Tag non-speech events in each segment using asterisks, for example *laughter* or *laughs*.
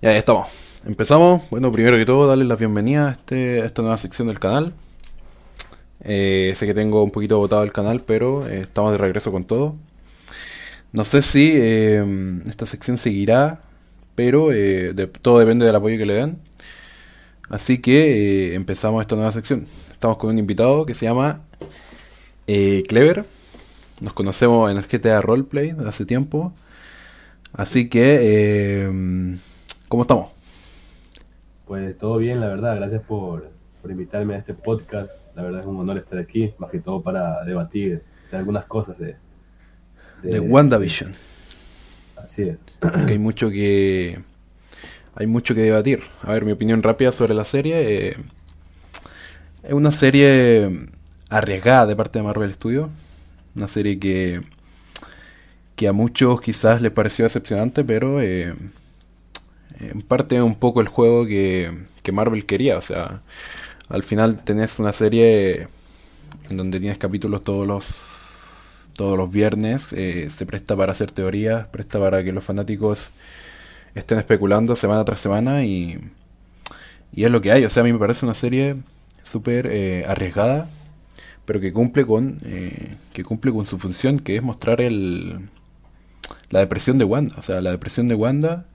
Ya, ya estamos. Empezamos. Bueno, primero que todo, darles la bienvenida a, este, esta nueva sección del canal. Eh, sé que tengo un poquito botado el canal, pero eh, estamos de regreso con todo. No sé si eh, esta sección seguirá, pero eh, todo depende del apoyo que le den. Así que empezamos esta nueva sección. Estamos con un invitado que se llama Clever. Nos conocemos en el GTA Roleplay de hace tiempo. Así que, eh, ¿cómo estamos? Pues todo bien, la verdad. Gracias por, por invitarme a este podcast. La verdad es un honor estar aquí, más que todo para debatir de algunas cosas de... De WandaVision. Así es. hay mucho que hay mucho que debatir. A ver, mi opinión rápida sobre la serie. eh, es una serie arriesgada de parte de Marvel Studios. Una serie que, que a muchos quizás les pareció decepcionante, pero eh, en parte un poco el juego que, que Marvel quería. O sea, al final tenés una serie en donde tienes capítulos todos los todos los viernes, eh, se presta para hacer teorías, presta para que los fanáticos estén especulando semana tras semana y, y es lo que hay. O sea, a mí me parece una serie súper eh, arriesgada, pero que cumple con eh, que cumple con su función, que es mostrar el la depresión de Wanda, o sea, la depresión de Wanda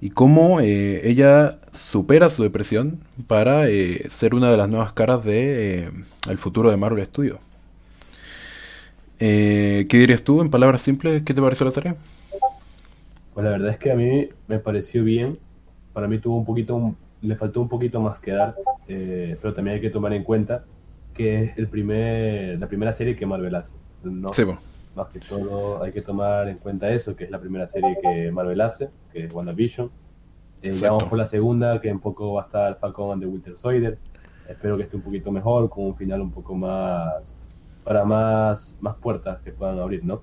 y cómo eh, ella supera su depresión para eh, ser una de las nuevas caras de eh, el futuro de Marvel Studios. Eh, ¿qué dirías tú en palabras simples? ¿Qué te pareció la serie? Pues la verdad es que a mí me pareció bien. Para mí tuvo un poquito, un- le faltó un poquito más que dar, eh, pero también hay que tomar en cuenta que es el primer, la primera serie que Marvel hace, ¿no? Sí, po. Más que todo hay que tomar en cuenta eso, que es la primera serie que Marvel hace, que es WandaVision. Eh, vamos por la segunda, que un poco va a estar Falcon and the Winter Soldier. Espero que esté un poquito mejor, con un final un poco más, para más, más puertas que puedan abrir, ¿no?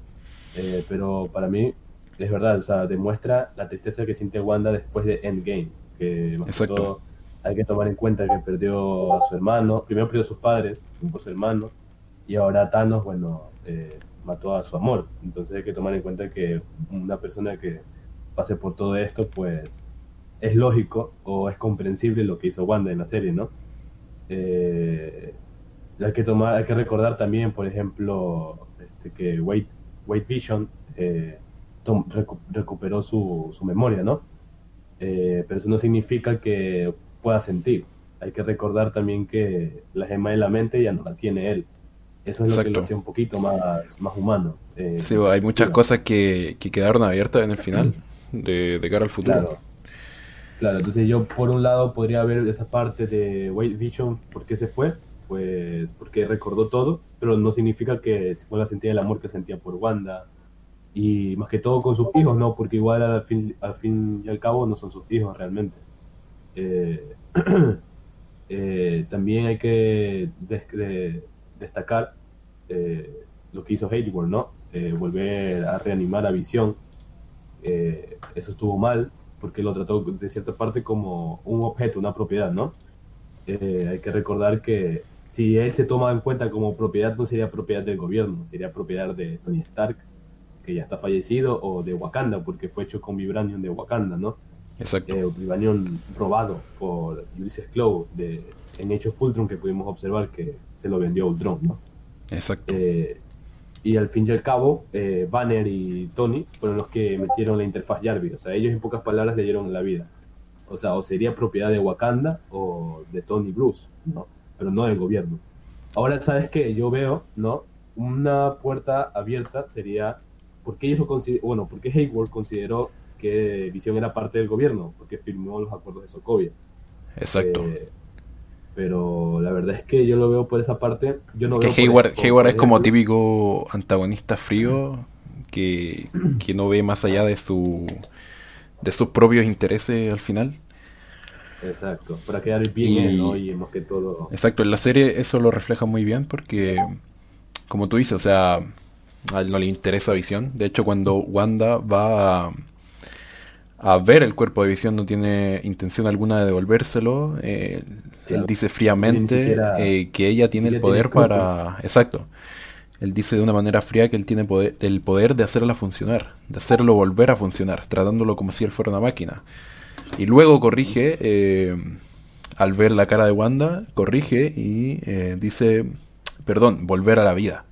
Eh, pero para mí, es verdad, o sea, demuestra la tristeza que siente Wanda después de Endgame, que más que todo hay que tomar en cuenta que perdió a su hermano, primero perdió a sus padres, luego a su hermano, y ahora Thanos, bueno, eh, mató a su amor. Entonces hay que tomar en cuenta que una persona que pase por todo esto, pues es lógico o es comprensible lo que hizo Wanda en la serie, ¿no? Eh, hay que tomar, hay que recordar también, por ejemplo, este, que White, Vision eh, tom- recu- recuperó su, su memoria, ¿no? Eh, pero eso no significa que pueda sentir. Hay que recordar también que la gema de la mente ya no la tiene él. Eso es lo que lo hace un poquito más, más humano. eh, Sí, hay muchas cosas que, que quedaron abiertas en el final de, de cara al futuro. Claro. Claro, entonces yo por un lado podría ver esa parte de White Vision, ¿por qué se fue? Pues porque recordó todo, pero no significa que se vuelva a sentir el amor que sentía por Wanda. Y más que todo con sus hijos, ¿no? Porque igual al fin, al fin y al cabo no son sus hijos realmente. Eh, *clears throat* eh, también hay que de- destacar eh, lo que hizo Hayward, ¿no? Eh, volver a reanimar a Visión. Eh, eso estuvo mal, porque lo trató de cierta parte como un objeto, una propiedad, ¿no? Eh, hay que recordar que si él se toma en cuenta como propiedad, no sería propiedad del gobierno, sería propiedad de Tony Stark, que ya está fallecido, o de Wakanda, porque fue hecho con Vibranium de Wakanda, ¿no? Exacto. Eh, Vibranium robado por Ulysses Claw de, en Age of Ultron, que pudimos observar que se lo vendió Ultron, ¿no? Exacto. Eh, y al fin y al cabo, eh, Banner y Tony fueron los que metieron la interfaz Jarvis. O sea, ellos en pocas palabras le dieron la vida. O sea, o sería propiedad de Wakanda o de Tony Bruce, ¿no? Pero no del gobierno. Ahora, ¿sabes qué? Yo veo, ¿no? Una puerta abierta sería, porque ellos lo consider- bueno, porque Hayward consideró que Visión era parte del gobierno, porque firmó los acuerdos de Sokovia. Exacto. Eh, pero la verdad es que yo lo veo por esa parte. Yo no que veo Hayward, Hayward es como típico antagonista frío que, que no ve más allá de su de sus propios intereses al final. Exacto, para quedar bien Y- él, ¿no? Y más que todo. Exacto, en la serie eso lo refleja muy bien porque, como tú dices, o sea, a él no le interesa Visión. De hecho, cuando Wanda va a, a ver el cuerpo de Visión, no tiene intención alguna de devolvérselo. eh, Claro. Él dice fríamente siquiera- eh, que ella tiene el poder tiene para... Exacto. Él dice de una manera fría que él tiene poder, el poder de hacerla funcionar, de hacerlo volver a funcionar, tratándolo como si él fuera una máquina. Y luego corrige, eh, al ver la cara de Wanda, corrige y dice, perdón, volver a la vida.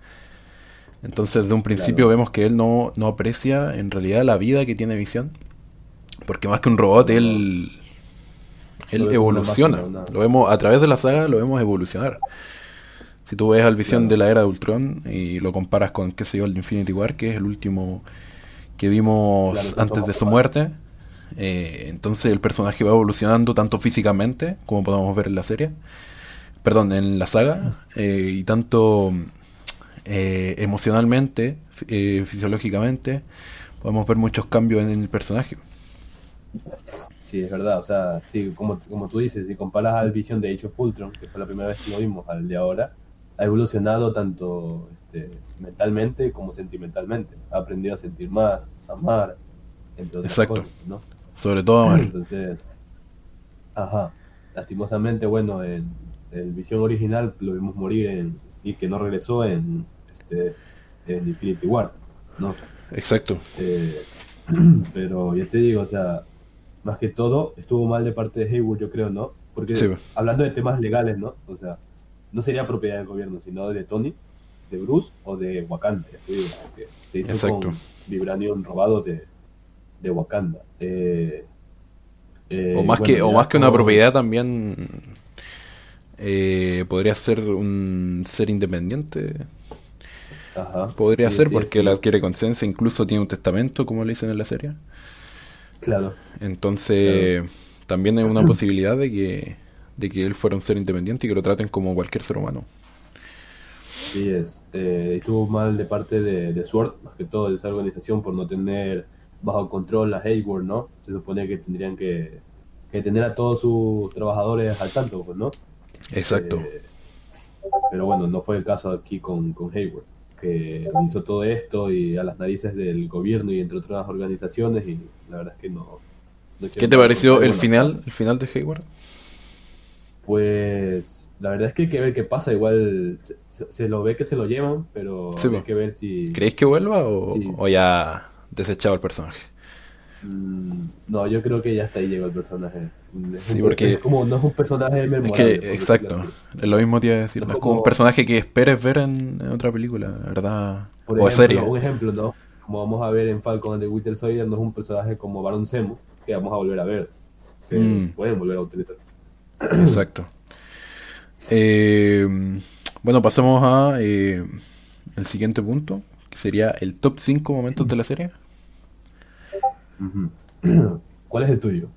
Entonces, de un principio vemos que él no, no aprecia en realidad la vida que tiene Visión. Porque más que un robot, él, él evoluciona. Lo vemos a través de la saga, lo vemos evolucionar. Si tú ves al Visión de la era de Ultron y lo comparas con, qué sé yo, el de Infinity War, que es el último que vimos antes de su muerte, eh, entonces el personaje va evolucionando tanto físicamente, como podemos ver en la serie, perdón, en la saga, eh, y tanto eh, emocionalmente, fisiológicamente, podemos ver muchos cambios en el personaje. Sí, es verdad, o sea, sí, como, como tú dices, si comparas al Visión de Age of Ultron, que fue la primera vez que lo vimos, al de ahora, ha evolucionado tanto este, mentalmente como sentimentalmente. Ha aprendido a sentir más, a amar, entre Exacto. ¿no? Sobre todo amar. Entonces, ajá. Lastimosamente, bueno, en el visión original lo vimos morir en, y que no regresó en, este, en Infinity War, ¿no? Exacto. Eh, *clears throat* pero ya te digo, o sea, más que todo, estuvo mal de parte de Hayward, yo creo, ¿no? Porque hablando de temas legales, ¿no? O sea, no sería propiedad del gobierno, sino de Tony, de Bruce o de Wakanda. se hizo con vibranium robado de, de Wakanda. Eh, eh, o más que, o más que una propiedad también eh, podría ser un ser independiente. podría ser porque la adquiere conciencia, incluso tiene un testamento, como le dicen en la serie. Claro. Entonces, también hay una posibilidad de que de que él fuera un ser independiente y que lo traten como cualquier ser humano. Sí, es. Eh, estuvo mal de parte de, de, Sword, más que todo de esa organización, por no tener bajo control a Hayward, ¿no? Se supone que tendrían que, tener a todos sus trabajadores al tanto, pues, ¿no? Exacto. Eh, pero bueno, no fue el caso aquí con, con Hayward, que hizo todo esto y a las narices del gobierno y entre otras organizaciones y la verdad es que no... ¿Qué te pareció el final, el final de Hayward? Pues la verdad es que hay que ver qué pasa. Igual se, lo ve que se lo llevan, pero hay que ver si. ¿Creéis que vuelva o, ya desechado el personaje? Mm, no, yo creo que ya hasta ahí llegó el personaje. sí, porque es como no es un personaje memorable. Es que, exacto, es lo mismo te iba a decir. es como, un personaje que esperes ver en, otra película, ¿verdad? o serie. Un ejemplo, ¿no? Como vamos a ver en Falcon de Winter Soldier, no es un personaje como Baron Zemo que vamos a volver a ver. Que mm. pueden volver a utilizar. *clears throat* Exacto. Eh, bueno, pasemos a eh, el siguiente punto, que sería el top 5 momentos de la serie. *clears throat* ¿Cuál es el tuyo?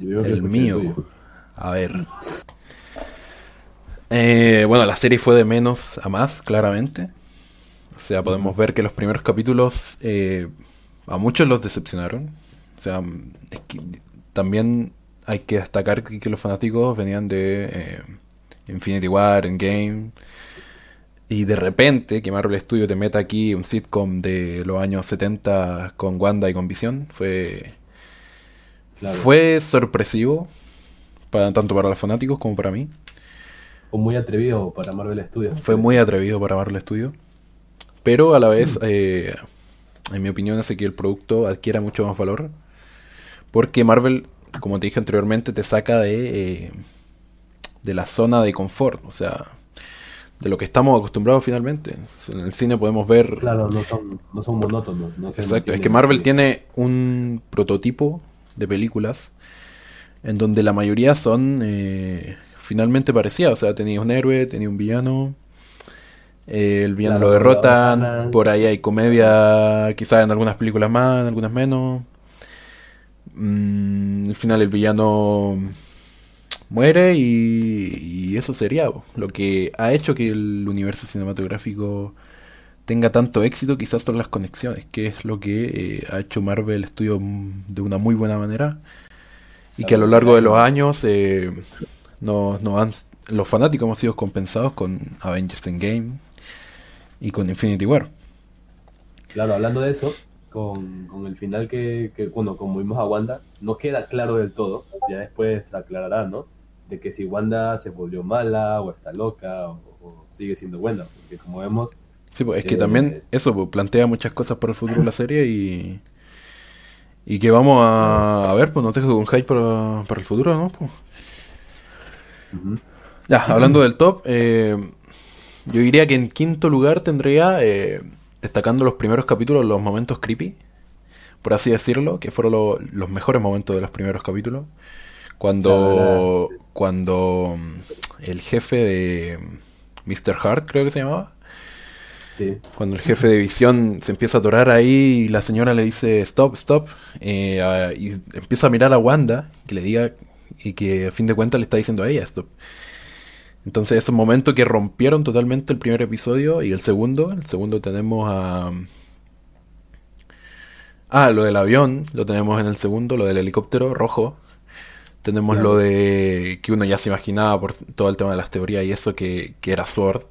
el mío. A ver. Eh, bueno, la serie fue de menos a más, claramente. O sea, podemos ver que los primeros capítulos a muchos los decepcionaron. O sea, también hay que destacar que, los fanáticos venían de eh, Infinity War, Endgame. Y de repente que Marvel Studios te meta aquí un sitcom de los años 70 con Wanda y con Vision fue fue sorpresivo para tanto para los fanáticos como para mí. Fue muy atrevido para Marvel Studios. Fue muy atrevido para Marvel Studios. Pero a la vez, eh, en mi opinión, hace que el producto adquiera mucho más valor. Porque Marvel como te dije anteriormente, te saca de, eh, de la zona de confort, o sea, de lo que estamos acostumbrados finalmente. En el cine podemos ver... Claro, no son, no son monótonos. No Exacto, es que Marvel tiene un prototipo de películas en donde la mayoría son eh, finalmente parecidas, o sea, tenía un héroe, tenía un villano. Eh, el villano lo derrotan, por ahí hay comedia, quizás en algunas películas más, en algunas menos. Mm, al final el villano muere y, eso sería lo que ha hecho que el universo cinematográfico tenga tanto éxito quizás son las conexiones, que es lo que eh, ha hecho Marvel Studios de una muy buena manera y que a lo largo de los años eh, han, los fanáticos hemos sido compensados con Avengers Endgame y con Infinity War. Claro, hablando de eso, con, con el final que, que, bueno, como vimos a Wanda, no queda claro del todo, ya después aclarará, ¿no? De que si Wanda se volvió mala o está loca o, sigue siendo buena, porque como vemos... Sí, pues es que también eh, eso pues, plantea muchas cosas para el futuro de la serie y, Y que vamos a, ver, pues no tengo un hype para, para el futuro, ¿no? Pues. Ya, hablando del top, eh, yo diría que en quinto lugar tendría, eh, destacando los primeros capítulos, los momentos creepy, por así decirlo, que fueron los mejores momentos de los primeros capítulos. Cuando, cuando mm, el jefe de Mr. Hart, creo que se llamaba, cuando el jefe de visión se empieza a atorar ahí y la señora le dice stop, stop, eh, y empieza a mirar a Wanda, que le diga, y que a fin de cuentas le está diciendo a ella stop. Entonces esos momentos que rompieron totalmente el primer episodio y el segundo, el segundo tenemos a... Ah, lo del avión, lo tenemos en el segundo, lo del helicóptero rojo. Tenemos lo de que uno ya se imaginaba por todo el tema de las teorías y eso que, que era Sword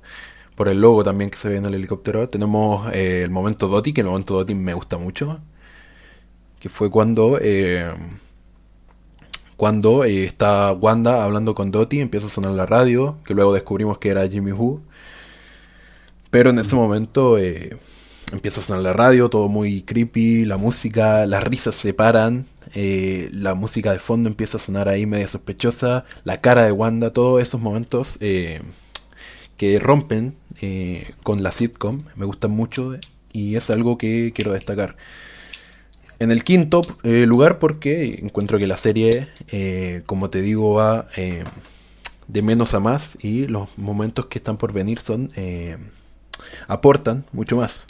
por el logo también que se ve en el helicóptero. Tenemos eh, el momento Doti, que el momento Doti me gusta mucho. Que fue cuando. Eh, cuando eh, está Wanda hablando con Doti, empieza a sonar la radio, que luego descubrimos que era Jimmy Who. Pero en ese momento empieza a sonar la radio, todo muy creepy, la música, las risas se paran, la música de fondo empieza a sonar ahí media sospechosa, la cara de Wanda, todos esos momentos que rompen eh, con la sitcom, me gustan mucho y es algo que quiero destacar. En el quinto eh, lugar porque encuentro que la serie, eh, como te digo, va de menos a más y los momentos que están por venir son aportan mucho más.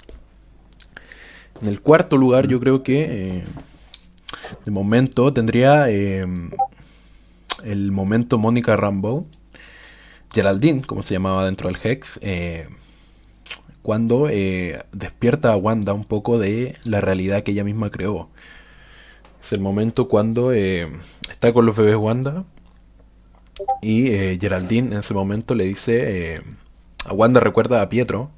En el cuarto lugar yo creo que de momento tendría el momento Mónica Rambo Geraldine, como se llamaba dentro del Hex, eh, cuando eh, despierta a Wanda un poco de la realidad que ella misma creó. Es el momento cuando eh, está con los bebés Wanda y Geraldine en ese momento le dice, a Wanda recuerda a Pietro,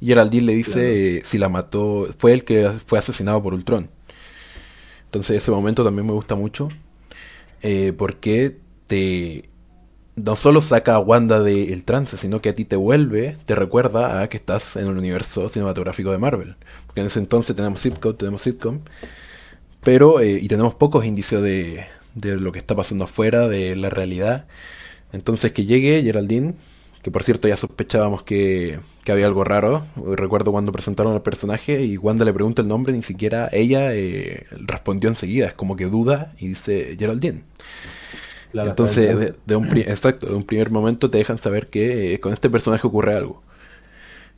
y Geraldine le dice si la mató, fue el que fue asesinado por Ultron. Entonces ese momento también me gusta mucho, porque te no solo saca a Wanda del trance, sino que a ti te vuelve, te recuerda a que estás en el universo cinematográfico de Marvel. Porque en ese entonces tenemos sitcom, tenemos sitcom, pero eh, y tenemos pocos indicios de, de lo que está pasando afuera, de la realidad. Entonces que llegue Geraldine, que por cierto ya sospechábamos que, que había algo raro. Recuerdo cuando presentaron al personaje y Wanda le pregunta el nombre, ni siquiera ella eh, respondió enseguida, es como que duda y dice Geraldine. Entonces, de, un, exacto, de un primer momento te dejan saber que eh, con este personaje ocurre algo.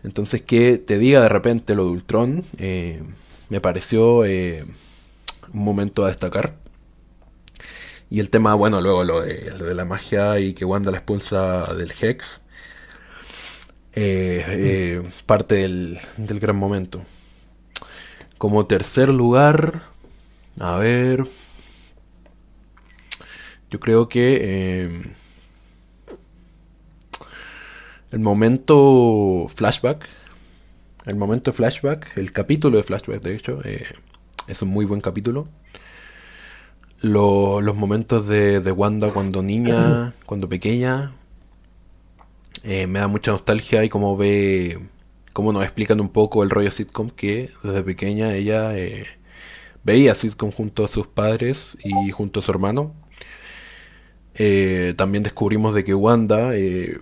Entonces, que te diga de repente lo de Ultron, eh, me pareció un momento a destacar. Y el tema, bueno, luego lo de, lo de la magia y que Wanda la expulsa del Hex, parte del, del gran momento. Como tercer lugar, a ver, yo creo que eh, el momento flashback, el momento flashback, el capítulo de flashback, de hecho, eh, es un muy buen capítulo. los momentos de, Wanda cuando niña, cuando pequeña, eh, me da mucha nostalgia y como ve, como nos explican un poco el rollo sitcom que desde pequeña ella veía sitcom junto a sus padres y junto a su hermano eh, también descubrimos de que Wanda eh,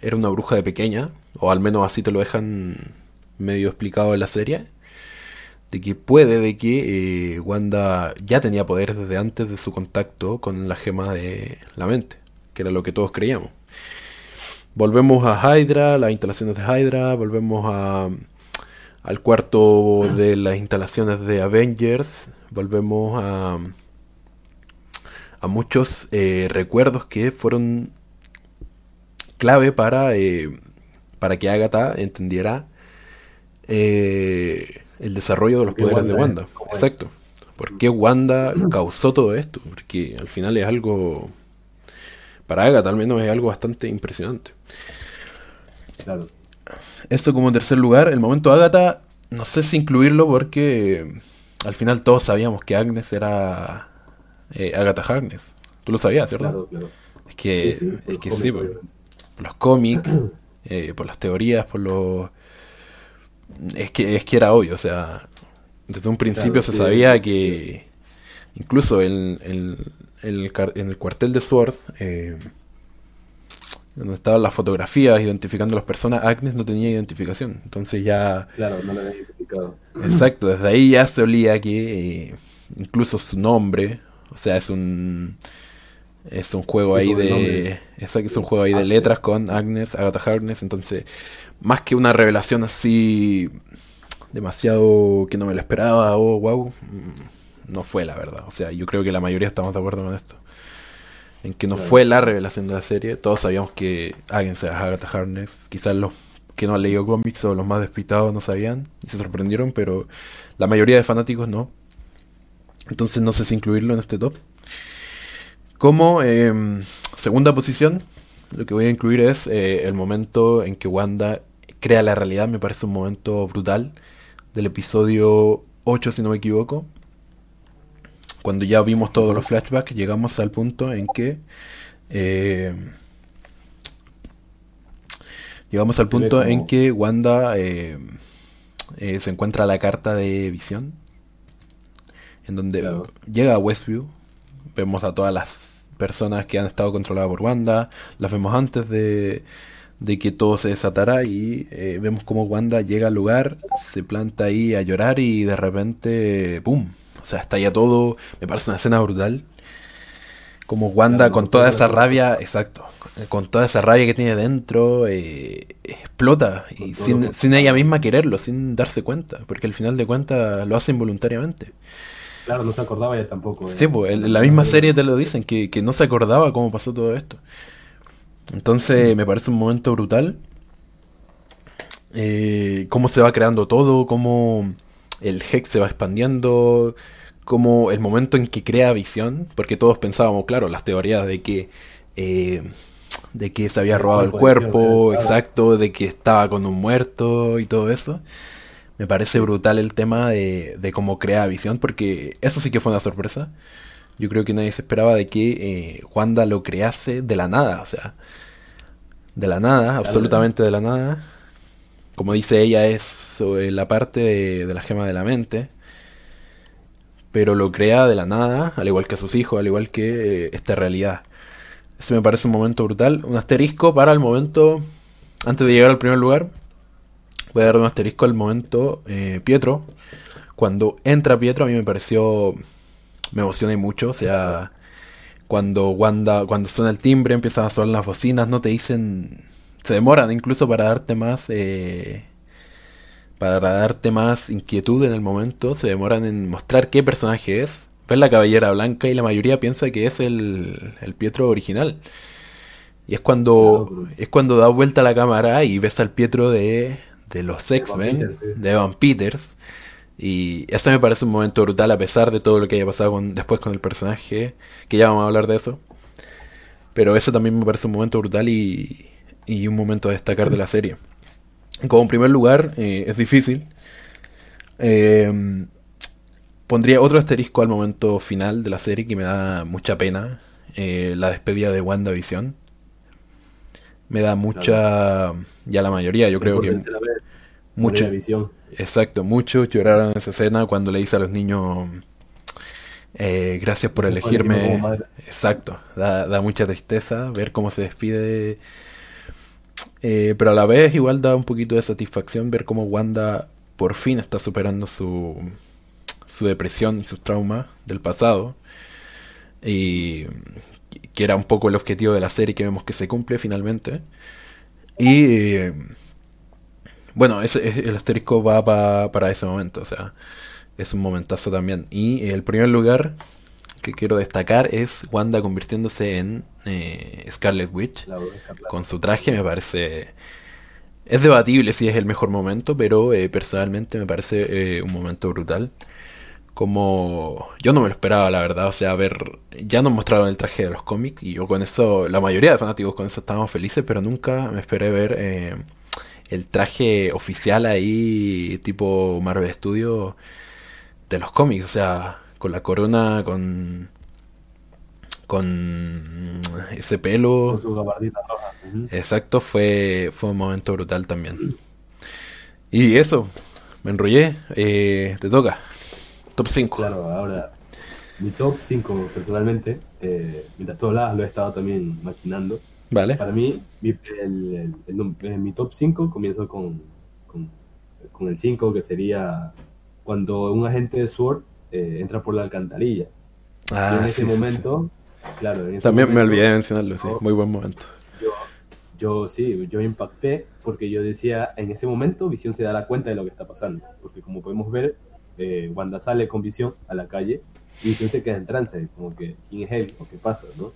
era una bruja de pequeña, o al menos así te lo dejan medio explicado en la serie, de que puede de que eh, Wanda ya tenía poderes desde antes de su contacto con la gema de la mente, que era lo que todos creíamos. Volvemos a Hydra, las instalaciones de Hydra, volvemos a, al cuarto de las instalaciones de Avengers, volvemos a a muchos eh, recuerdos que fueron clave para, eh, para que Agatha entendiera eh, el desarrollo de los poderes de Wanda. Exacto. ¿Por qué Wanda causó todo esto? Porque al final es algo, para Agatha al menos es algo bastante impresionante. Claro. Esto como tercer lugar, el momento Agatha, no sé si incluirlo porque al final todos sabíamos que Agnes era eh, Agatha Harkness. Tú lo sabías, ¿cierto? Claro, claro. Es que sí, es que sí por, los cómics, *clears throat* eh, por las teorías, por los... Es que, es que era obvio, o sea, desde un principio se sabía que incluso en, en, el, en el cuartel de Sword, eh, donde estaban las fotografías identificando a las personas, Agnes no tenía identificación. Entonces ya... Claro, no la había identificado. Exacto, desde ahí ya se olía que eh, incluso su nombre, o sea, es un... Es un juego ahí de. Es, es un juego ahí de letras con Agnes, Agatha Harkness. Entonces, más que una revelación así. demasiado que no me lo esperaba, o wow. No fue la verdad. O sea, yo creo que la mayoría estamos de acuerdo con esto. En que no fue la revelación de la serie. Todos sabíamos que Agnes era Agatha Harkness. Quizás los que no han leído cómics o los más despistados no sabían y se sorprendieron, pero la mayoría de fanáticos no. Entonces no sé si incluirlo en este top. Como eh, segunda posición, lo que voy a incluir es eh, el momento en que Wanda crea la realidad. Me parece un momento brutal del episodio 8, si no me equivoco. Cuando ya vimos todos los flashbacks, llegamos al punto en que... Eh, llegamos al punto en que Wanda eh, eh, se encuentra la carta de visión. En donde Claro. llega a Westview. Vemos a todas las personas que han estado controladas por Wanda. Las vemos antes de, de que todo se desatara. Y eh, vemos como Wanda llega al lugar, se planta ahí a llorar y de repente, ¡pum! O sea, estalla todo. Me parece una escena brutal. Como Wanda Claro, con toda esa rabia, exacto, con toda esa rabia que tiene dentro, eh, explota y sin, ella misma quererlo, sin darse cuenta, porque al final de cuentas lo hace involuntariamente. Claro, no se acordaba ya tampoco. eh. Sí, pues en la misma serie te lo dicen, que, que no se acordaba cómo pasó todo esto. Entonces me parece un momento brutal. Eh, cómo se va creando todo, cómo el Hex se va expandiendo, cómo el momento en que crea visión, porque todos pensábamos, claro, las teorías de que eh, de que se había robado el cuerpo exacto, de que estaba con un muerto y todo eso. Me parece brutal el tema de, de cómo crea visión, porque eso sí que fue una sorpresa. Yo creo que nadie se esperaba de que eh, Wanda lo crease de la nada, o sea, de la nada, absolutamente de la nada. Como dice ella, es sobre la parte de, de la gema de la mente, pero lo crea de la nada, al igual que a sus hijos, al igual que eh, esta realidad. Ese me parece un momento brutal. Un asterisco para el momento, antes de llegar al primer lugar, voy a dar un asterisco al momento eh, Pietro. Cuando entra Pietro a mí me pareció, me emocioné mucho, o sea, cuando Wanda, cuando suena el timbre, empiezan a sonar las bocinas, no te dicen, se demoran incluso para darte más, eh, para darte más inquietud en el momento, se demoran en mostrar qué personaje es. Ves la cabellera blanca y la mayoría piensa que es el, el Pietro original. Y es cuando, Claro, es cuando da vuelta la cámara y ves al Pietro de, de los X-Men, de Evan Peters. Y eso me parece un momento brutal a pesar de todo lo que haya pasado con- después con el personaje, que ya vamos a hablar de eso. Pero eso también me parece un momento brutal y, y un momento a destacar de la serie. Como primer lugar, eh, es difícil. Eh, pondría otro asterisco al momento final de la serie que me da mucha pena. eh, la despedida de WandaVision. Me da mucha... Ya la mayoría, yo creo que... Mucha, visión. Exacto, muchos lloraron en esa escena cuando le dice a los niños eh, gracias por elegirme. Exacto, da, da mucha tristeza ver cómo se despide. Eh, pero a la vez igual da un poquito de satisfacción ver cómo Wanda por fin está superando su, su depresión y sus traumas del pasado. Y que era un poco el objetivo de la serie que vemos que se cumple finalmente. Y eh, bueno, ese, el asterisco va pa- para ese momento, o sea, es un momentazo también. Y el primer lugar que quiero destacar es Wanda convirtiéndose en eh, Scarlet Witch. Con su traje me parece... Es debatible si es el mejor momento, pero eh, personalmente me parece eh, un momento brutal. Como yo no me lo esperaba, la verdad. O sea, ver, ya nos mostraron el traje de los cómics y yo con eso, la mayoría de fanáticos con eso estábamos felices, pero nunca me esperé ver eh, el traje oficial ahí, tipo Marvel Studios, de los cómics. O sea, con la corona, con con ese pelo. Con su gabardita roja. Ujú. Exacto, fue, fue un momento brutal también. Y eso, me enrollé, eh, te toca. Top 5. Claro, ahora, mi top 5 personalmente, eh, mientras tú hablabas, lo he estado también maquinando. Vale. Para mí, mi, el, el- el eh, mi top 5 comienzo con, con, con el 5, que sería cuando un agente de SWORD eh, entra por la alcantarilla. y Ah, en ese sí, sí. momento, claro, en ese También me momento, olvidé de mencionarlo, sí. Muy buen momento. Yo, yo sí, yo impacté porque yo decía, en ese momento Visión se dará cuenta de lo que está pasando. Porque como podemos ver, eh, Wanda sale con Visión a la calle y Visión se queda en trance, como que, ¿quién es él? ¿O qué pasa? ¿no?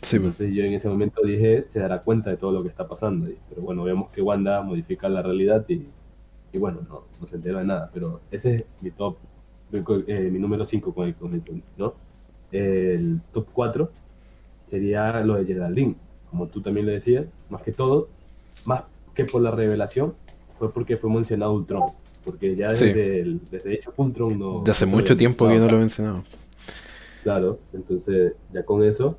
Sí, pues. Entonces yo en ese momento dije, se dará cuenta de todo lo que está pasando. Pero bueno, vemos que Wanda modifica la realidad y, y bueno, no, no se enteró de nada. Pero ese es mi top, eh, mi número 5 con el que ¿no? El top 4 sería lo de Geraldine. Como tú también le decías, más que todo, más que por la revelación, fue porque fue mencionado Ultron. Porque ya Sí. desde, el, desde hecho fue Ultron no... De hace no mucho tiempo que no lo he mencionado. Claro, entonces ya con eso,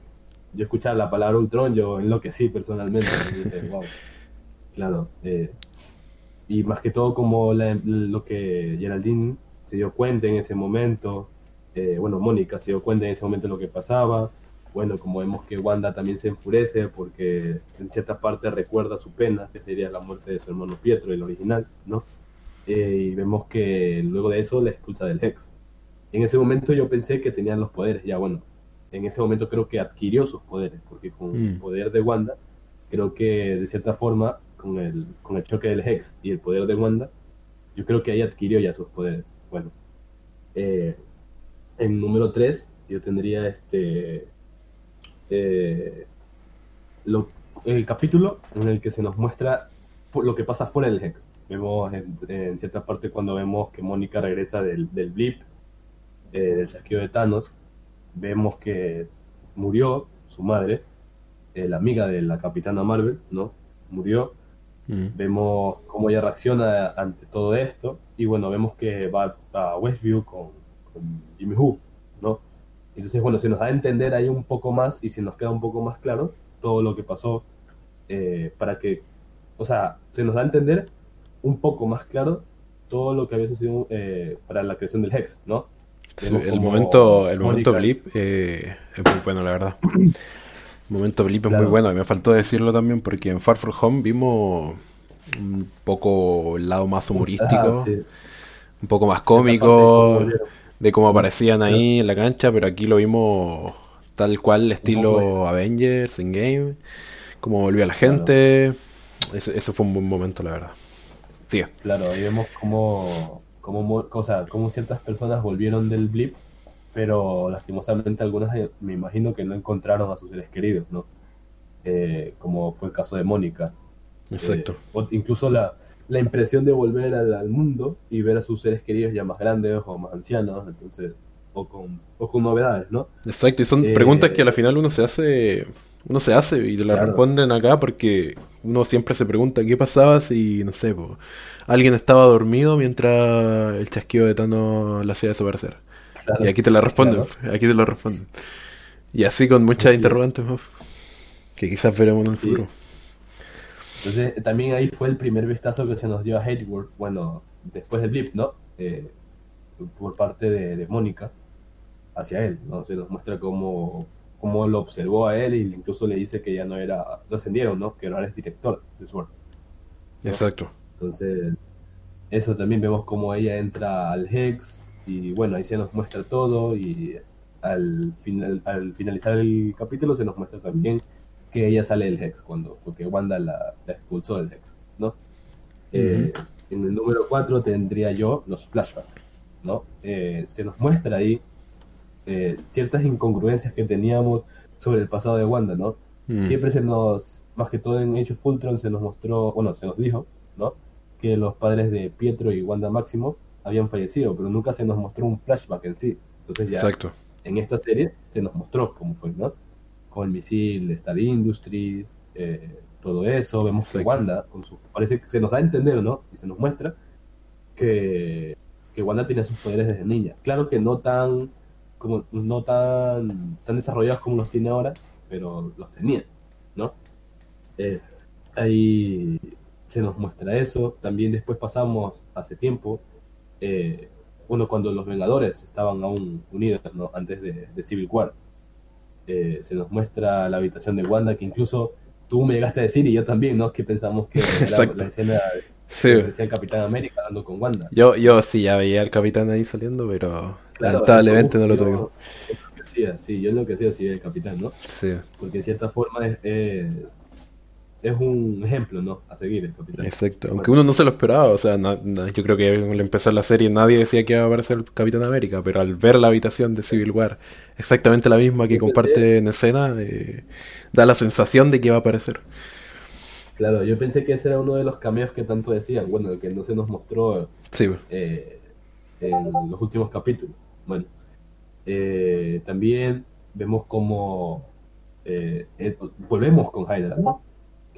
yo escuchaba la palabra Ultron, yo enloquecí personalmente. dije, *laughs* wow, claro. eh, y más que todo como la- lo que Geraldine se dio cuenta en ese momento, eh, bueno, Mónica se dio cuenta en ese momento de lo que pasaba. Bueno, como vemos que Wanda también se enfurece porque en cierta parte recuerda su pena, que sería la muerte de su hermano Pietro, el original, ¿no? Eh, y vemos que luego de eso le expulsa del Hex. En ese momento yo pensé que tenían los poderes, ya bueno, en ese momento creo que adquirió sus poderes, porque con el Mm. poder de Wanda, creo que de cierta forma, con el, con el choque del Hex y el poder de Wanda, yo creo que ahí adquirió ya sus poderes. Bueno, eh, en número 3 yo tendría este eh, el capítulo en el que se nos muestra lo que pasa fuera del Hex. Vemos en, cierta parte cuando vemos que Mónica regresa del, del blip, eh, del chasquido de Thanos, vemos que murió su madre, la amiga de la Capitana Marvel, ¿no? Murió. Mm. Vemos cómo ella reacciona ante todo esto. Y bueno, vemos que va a Westview con, con Jimmy Who, ¿no? Entonces, bueno, se nos da a entender ahí un poco más y se nos queda un poco más claro todo lo que pasó eh, para que, o sea, se nos da a entender un poco más claro todo lo que había sucedido eh, para la creación del Hex, ¿no? Sí, el momento, el momento blip eh, es muy bueno, la verdad. Momento blip es Claro. muy bueno. Y me faltó decirlo también porque en Far From Home vimos un poco el lado más humorístico, Ah, sí. un poco más cómico, de cómo aparecían ahí en la cancha, pero aquí lo vimos tal cual, estilo Avengers, en game, como volvió la gente. Ese, ese fue un buen momento, la verdad. Sí, Claro, ahí vemos cómo, cómo, mo- o sea, cómo ciertas personas volvieron del blip, pero lastimosamente algunas me imagino que no encontraron a sus seres queridos, ¿no? Eh, como fue el caso de Mónica. exacto. Eh, o incluso la, la impresión de volver al, al mundo y ver a sus seres queridos ya más grandes o más ancianos, entonces, o con, o con novedades, ¿no? Exacto, y son Eh, preguntas que a la final uno se hace, uno se hace y te las Claro. responden acá porque uno siempre se pregunta qué pasaba si, no sé, po, alguien estaba dormido mientras el chasquido de Thanos la hacía desaparecer. Claro, Y aquí te la responden, claro. aquí te lo responden. Y así con muchas es. interrogantes que quizás veremos en el Sí. futuro. Entonces, también ahí fue el primer vistazo que se nos dio a Hateworld, bueno, después del blip, ¿no? Eh, por parte de, de Mónica hacia él, ¿no? Se nos muestra cómo, cómo lo observó a él y incluso le dice que ya no era, lo ascendieron, ¿no? Que ahora es director de SWORD. ¿no? Exacto. Entonces, eso también vemos cómo ella entra al Hex y bueno, ahí se nos muestra todo y al, final, al finalizar el capítulo se nos muestra también que ella sale del Hex cuando fue que Wanda la, la expulsó del Hex, ¿no? Eh, en el número 4 tendría yo los flashbacks, ¿no? Eh, se nos muestra ahí eh, ciertas incongruencias que teníamos sobre el pasado de Wanda, ¿no? Mm. Siempre se nos, más que todo en Age of Ultron, se nos mostró, bueno, se nos dijo, ¿no? Que los padres de Pietro y Wanda Maximoff habían fallecido, pero nunca se nos mostró un flashback en sí. Entonces ya Exacto. en esta serie se nos mostró cómo fue, ¿no? Con el misil Star Industries, eh, todo eso, vemos que Exacto. Wanda, con su, parece que se nos da a entender, ¿no? Y se nos muestra que, que Wanda tenía sus poderes desde niña. Claro que no tan, como, no tan, tan desarrollados como los tiene ahora, pero los tenía, ¿no? Eh, ahí se nos muestra eso. También después pasamos, hace tiempo, eh, bueno, cuando los Vengadores estaban aún unidos, ¿no? Antes de, de Civil War. Eh, se nos muestra la habitación de Wanda, que incluso tú me llegaste a decir y yo también, ¿no? Que pensamos que era Exacto. la escena Sí. decía el Capitán América hablando con Wanda. Yo, yo sí ya veía al capitán ahí saliendo, pero Claro, lamentablemente no lo tuvimos. Sí, yo enloquecía sí el Capitán, ¿no? Sí, Porque en cierta forma es, es, es un ejemplo, ¿no? A seguir el Capitán. exacto. Aunque uno no se lo esperaba, o sea, na- na- yo creo que al empezar la serie nadie decía que iba a aparecer el Capitán América, pero al ver la habitación de Civil War, exactamente la misma que comparte en escena, eh, da la sensación de que va a aparecer. Claro, yo pensé que ese era uno de los cameos que tanto decían, bueno, el que no se nos mostró Sí, eh, en los últimos capítulos. Bueno, eh, también vemos como eh, volvemos con Hydra, ¿no?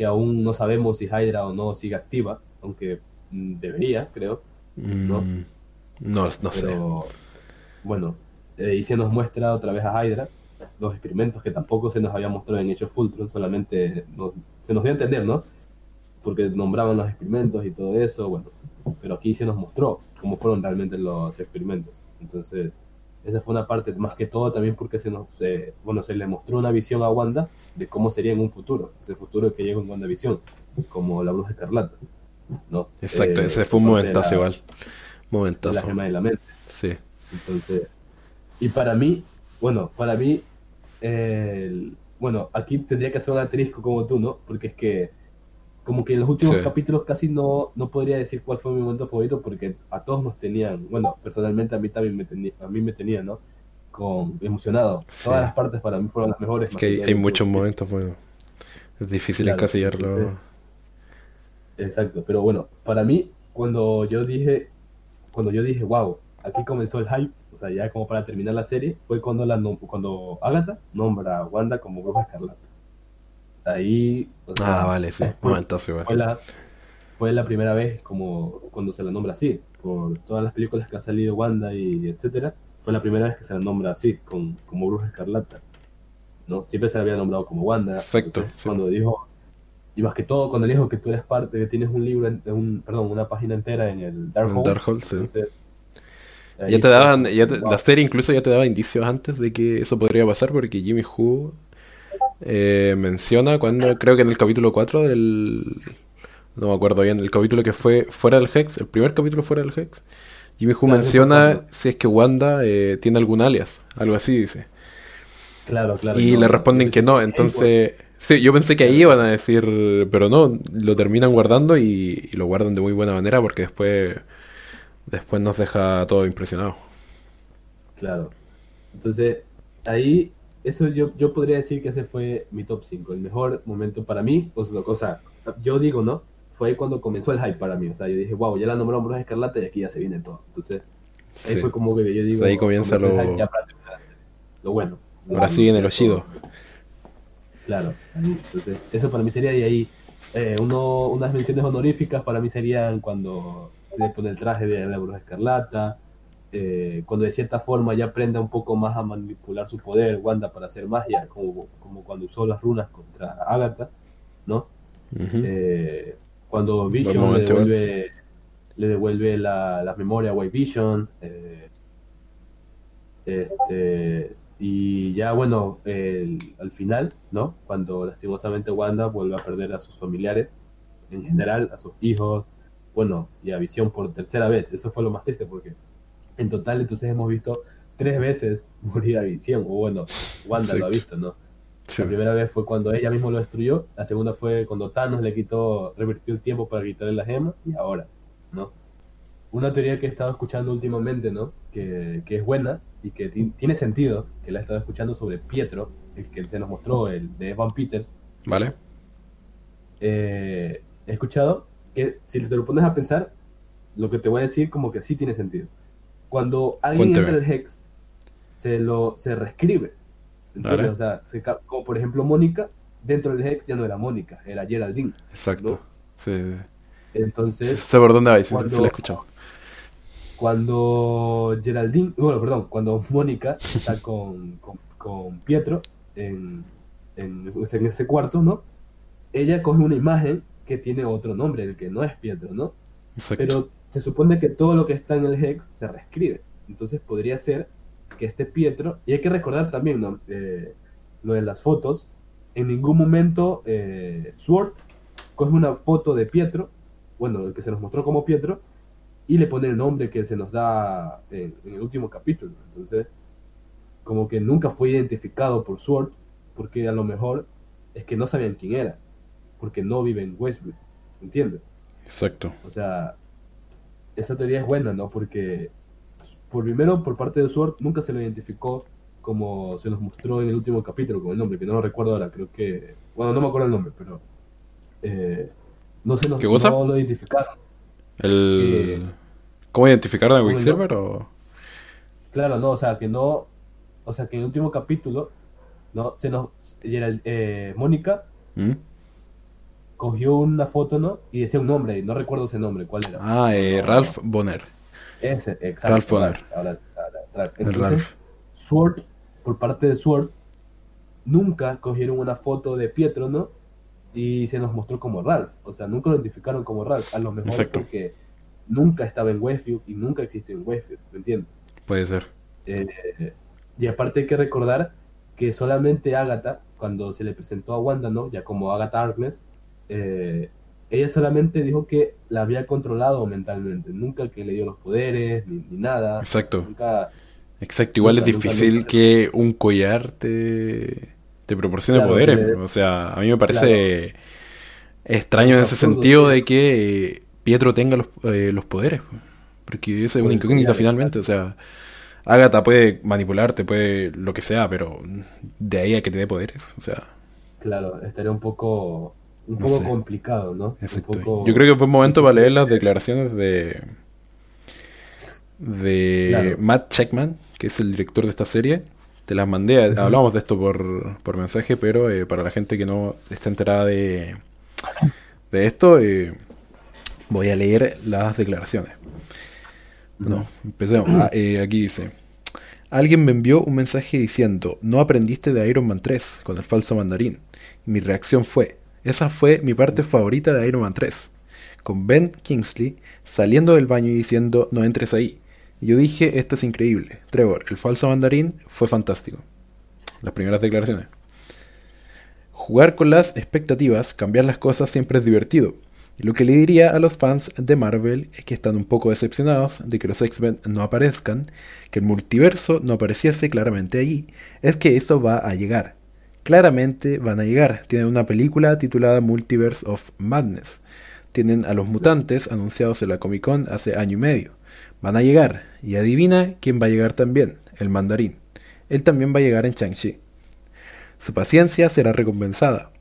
Que aún no sabemos si Hydra o no sigue activa, aunque mm, debería, creo. ¿No? Mm, no, no sé. Pero bueno, eh, y se nos muestra otra vez a Hydra, los experimentos que tampoco se nos había mostrado en Age of Ultron, solamente nos- se nos dio a entender, ¿no? Porque nombraban los experimentos y todo eso, bueno, pero aquí se nos mostró cómo fueron realmente los experimentos. Entonces, esa fue una parte, más que todo también porque se nos, se- bueno, se le mostró una visión a Wanda de cómo sería en un futuro, ese futuro que llega en WandaVision, como la Bruja Escarlata, ¿no? Exacto, Eh, ese fue un momentazo la- igual. de La Momentazo. gema de la mente. Sí. Entonces, y para mí, bueno, para mí, el- bueno, aquí tendría que hacer un asterisco como tú, ¿no? Porque es que, como que en los últimos Sí. capítulos casi no, no podría decir cuál fue mi momento favorito, porque a todos nos tenían, bueno, personalmente a mí también me tenía, a mí me tenía, ¿no? Con, emocionado. Sí. Todas las partes para mí fueron las mejores. Es que hay, muchos momentos, bueno. Es difícil Claro, encasillarlo. Exacto, pero bueno, para mí, cuando yo dije, cuando yo dije, wow, aquí comenzó el hype, o sea, ya como para terminar la serie, fue cuando, la, cuando Agatha nombra a Wanda como Bruja Escarlata. Ahí, o sea, Ah, vale, sí. Momentazo fue la, fue la primera vez como cuando se la nombra así, por todas las películas que ha salido Wanda y etcétera, fue la primera vez que se la nombra así, con, como Bruja Escarlata. ¿no? Siempre se la había nombrado como Wanda. Exacto, entonces, sí. Cuando dijo, y más que todo cuando le dijo que tú eres parte, que tienes un libro, en, un, perdón, una página entera en el Dark. Darkhold, sí. entonces, ahí Ya te daban, ya te- wow. la serie incluso ya te daba indicios antes de que eso podría pasar porque Jimmy Who eh, menciona cuando, creo que en el capítulo 4 del... No me acuerdo bien, el capítulo que fue fuera del Hex, el primer capítulo fuera del Hex, Jimmy Who Claro, menciona si es que Wanda eh, tiene algún alias, algo así dice. Claro, claro. Y no, le responden que no, entonces... Sí, yo pensé que ahí iban a decir, pero no, lo terminan guardando y, y lo guardan de muy buena manera porque después, después nos deja todo impresionado. Claro. Entonces, ahí, eso yo, yo podría decir que ese fue mi top 5. El mejor momento para mí, o sea, o sea, yo digo, ¿no? Fue cuando comenzó el hype para mí. O sea, yo dije, wow, ya la nombraron Bruja Escarlata y aquí ya se viene todo. Entonces, ahí Sí. fue como que yo digo, Ahí comienza lo- hype ya para terminar la serie. Lo bueno. Ahora sí viene el Oshido. Claro. Entonces, eso para mí sería de ahí. eh, uno, unas menciones honoríficas para mí serían cuando se pone el traje de la bruja escarlata, eh, cuando de cierta forma ya aprende un poco más a manipular su poder, Wanda, para hacer magia, como, como cuando usó las runas contra Agatha, ¿no? Eh, cuando Vision le devuelve, le devuelve la, la memoria a White Vision. eh, este, y ya bueno, el- al final, ¿no? Cuando lastimosamente Wanda vuelve a perder a sus familiares, en general, a sus hijos, bueno, y a Visión por tercera vez. Eso fue lo más triste porque en total entonces hemos visto tres veces *laughs* morir a Visión, o bueno, Wanda lo ha visto, ¿no? Sí. La primera vez fue cuando ella mismo lo destruyó, la segunda fue cuando Thanos le quitó, revirtió el tiempo para quitarle la gema, y ahora, ¿no? Una teoría que he estado escuchando últimamente, ¿no? Que, que es buena y que ti- tiene sentido, que la he estado escuchando sobre Pietro, el que se nos mostró, el de Evan Peters. ¿Vale? Eh, he escuchado que si te lo pones a pensar, lo que te voy a decir como que sí tiene sentido. Cuando alguien Cuéntame. entra al Hex, se lo se reescribe. Vale. O sea, se como por ejemplo Mónica, dentro del Hex ya no era Mónica, era Geraldine. Exacto. ¿no? Sí, sí. Entonces, Sé por dónde va, sí, Cuando- lo he escuchado. cuando Geraldine, bueno, perdón, cuando Mónica está *laughs* con, con, con Pietro en, en, en ese cuarto, ¿no? Ella coge una imagen que tiene otro nombre, el que no es Pietro, ¿no? Exacto. Pero se supone que todo lo que está en el Hex se reescribe. Entonces podría ser que este Pietro, y hay que recordar también ¿no? Eh, lo de las fotos, en ningún momento eh, Sword coge una foto de Pietro, bueno, el que se nos mostró como Pietro, y le pone el nombre que se nos da en, en el último capítulo. Entonces, como que nunca fue identificado por Sword, porque a lo mejor es que no sabían quién era, porque no vive en Westwood, ¿entiendes? Exacto. O sea, esa teoría es buena, ¿no? Porque, por primero, por parte de Sword, nunca se lo identificó como se nos mostró en el último capítulo con el nombre, que no lo recuerdo ahora, creo que, bueno, no me acuerdo el nombre, pero eh, no se nos ¿Qué cosa? no lo identificaron. El... ¿Cómo identificar a ¿Cómo Quicksilver o...? Claro, no, o sea, que no, o sea, que en el último capítulo, no, se nos, Gerald- eh, Mónica ¿Mm? Cogió una foto, ¿no? Y decía un nombre, y no recuerdo ese nombre, ¿cuál era? Ah, eh, Ralph Bonner. Ese, exacto. Ralph Bonner. Ahora, ahora, Ralph. Entonces, Ralph. Sword, por parte de Sword, nunca cogieron una foto de Pietro, ¿no? Y se nos mostró como Ralph. O sea, nunca lo identificaron como Ralph. A lo mejor Exacto. porque nunca estaba en Westfield y nunca existió en Westfield, ¿me entiendes? Puede ser. Eh, y aparte hay que recordar que solamente Agatha, cuando se le presentó a Wanda, ¿no? Ya como Agatha Harkness, eh, ella solamente dijo que la había controlado mentalmente, nunca que le dio los poderes, ni, ni nada. Exacto. Nunca, Exacto. Igual Nunca, es difícil nunca que un collar te, te proporcione Claro, poderes. que- O sea, a mí me parece extraño en ese Absurdo, sentido de que eh, Pietro tenga los, eh, los poderes. Porque esa es una incógnita finalmente. O sea, Agatha puede manipularte, puede lo que sea, pero de ahí a que te dé poderes. O sea, claro, estaría un poco, un No poco sé. complicado, ¿no? Exacto. Un poco Yo creo que fue un momento para leer las declaraciones de de Claro. Matt Checkman, que es el director de esta serie. Te las mandé, hablamos de esto por, por mensaje, pero eh, para la gente que no está enterada de, de esto, eh, voy a leer las declaraciones. Bueno, empecemos. Ah, eh, aquí dice. Alguien me envió un mensaje diciendo, no aprendiste de Iron Man 3 con el falso mandarín. Mi reacción fue, esa fue mi parte favorita de Iron Man 3. Con Ben Kingsley saliendo del baño y diciendo, no entres ahí. Yo dije, esto es increíble. Trevor, el falso mandarín fue fantástico. Las primeras declaraciones. Jugar con las expectativas, cambiar las cosas siempre es divertido. Y lo que le diría a los fans de Marvel es que están un poco decepcionados de que los X-Men no aparezcan, que el multiverso no apareciese claramente allí, es que eso va a llegar. Claramente van a llegar. Tienen una película titulada Multiverse of Madness. Tienen a los mutantes anunciados en la Comic Con hace año y medio. Van a llegar. Y adivina quién va a llegar también. El mandarín. Él también va a llegar en Shang-Chi. Su paciencia será recompensada.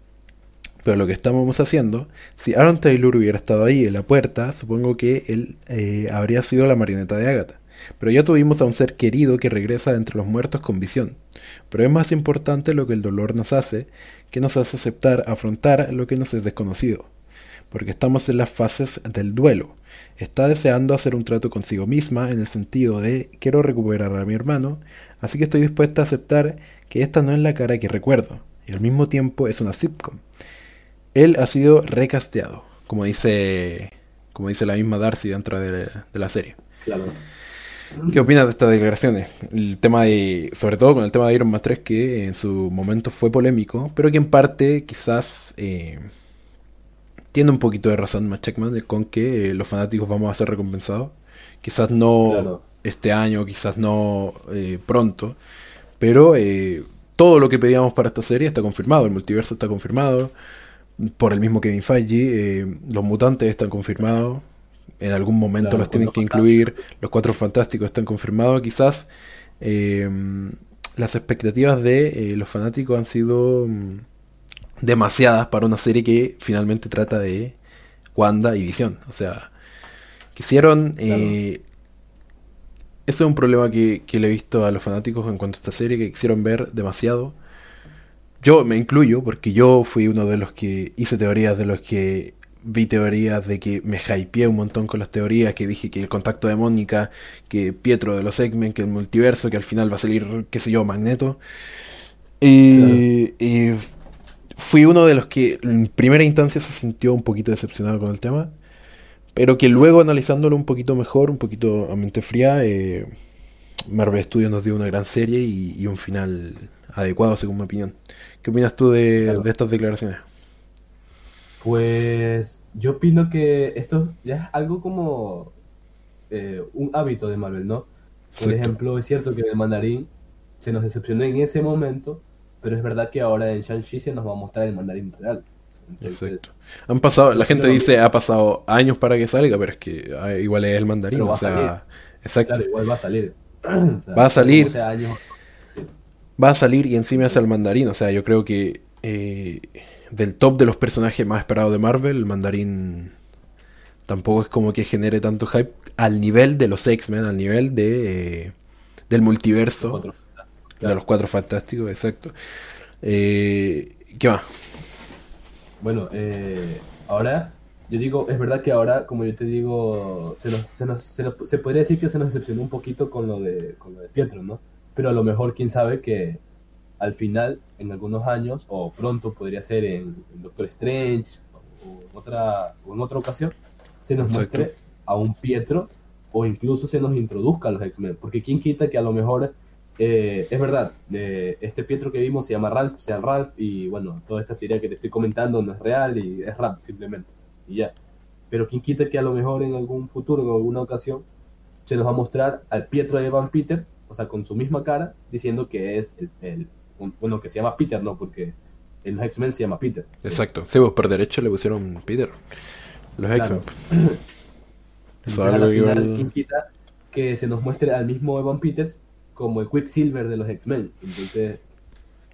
Pero lo que estamos haciendo, si Aaron Taylor hubiera estado ahí en la puerta, supongo que él eh, habría sido la marioneta de Agatha. Pero ya tuvimos a un ser querido que regresa de entre los muertos con visión. Pero es más importante lo que el dolor nos hace, que nos hace aceptar, afrontar lo que nos es desconocido. Porque estamos en las fases del duelo. Está deseando hacer un trato consigo misma en el sentido de quiero recuperar a mi hermano, así que estoy dispuesta a aceptar que esta no es la cara que recuerdo, y al mismo tiempo es una sitcom. Él ha sido recasteado, como dice, como dice la misma Darcy dentro de, de la serie. Claro. ¿Qué opinas de estas declaraciones? El tema de, sobre todo con el tema de Iron Man 3, que en su momento fue polémico, pero que en parte quizás eh, tiene un poquito de razón Matt Checkman con que eh, los fanáticos vamos a ser recompensados. Quizás no Claro. este año, quizás no eh, pronto, pero eh, todo lo que pedíamos para esta serie está confirmado. El multiverso está confirmado por el mismo Kevin Feige. los mutantes están confirmados. En algún momento Claro, los tienen que incluir. Los cuatro fantásticos están confirmados. Quizás eh, las expectativas de eh, los fanáticos han sido mm, demasiadas para una serie que finalmente trata de Wanda y Visión. O sea, quisieron... eh, ese es un problema que, que le he visto a los fanáticos en cuanto a esta serie, que quisieron ver demasiado. Yo me incluyo, porque yo fui uno de los que hice teorías, de los que vi teorías, de que me hypeé un montón con las teorías, que dije que el contacto de Mónica, que Pietro de los X-Men, que el multiverso, que al final va a salir, qué sé yo, Magneto. Y, y fui uno de los que en primera instancia se sintió un poquito decepcionado con el tema. Pero que luego analizándolo un poquito mejor, un poquito a mente fría, eh, Marvel Studios nos dio una gran serie y, un final adecuado según mi opinión. ¿Qué opinas tú de, estas declaraciones? Pues yo opino que esto ya es algo como eh, un hábito de Marvel, ¿no? Por ejemplo, es cierto que el mandarín se nos decepcionó en ese momento, pero es verdad que ahora en Shang-Chi se nos va a mostrar el mandarín real. Exacto. Han pasado, la gente dice ha pasado años para que salga, pero es que ah, igual es el mandarín. o sea, exacto. igual va a salir. *clears throat* va a salir. Va a salir y encima es el mandarín. O sea, yo creo que eh, del top de los personajes más esperados de Marvel, el mandarín tampoco es como que genere tanto hype al nivel de los X-Men, al nivel de eh, del multiverso. De los cuatro fantásticos, exacto. Eh, ¿Qué más? Bueno, eh, ahora, yo digo, es verdad que ahora, como yo te digo, se, nos, se, nos, se, podría decir que se nos decepcionó un poquito con lo, de, con lo de Pietro, ¿no? Pero a lo mejor, quién sabe que al final, en algunos años, o pronto podría ser en, Doctor Strange, o, en otra, o en otra ocasión, se nos muestre a un Pietro, o incluso se nos introduzca a los X-Men. Porque quién quita que a lo mejor eh, es verdad, eh, este Pietro que vimos se llama Ralph, sea Ralph, y bueno, toda esta teoría que te estoy comentando no es real y es rap simplemente, y ya. Pero quien quita que a lo mejor en algún futuro, en alguna ocasión, se nos va a mostrar al Pietro de Evan Peters, o sea, con su misma cara, diciendo que es el, bueno, que se llama Peter, ¿no? Porque en los X-Men se llama Peter. Exacto, sí, pues por derecho le pusieron Peter, los X-Men. *clears throat* Eso al final, quien quita que se nos muestre al mismo Evan Peters como el Quicksilver de los X-Men. Entonces,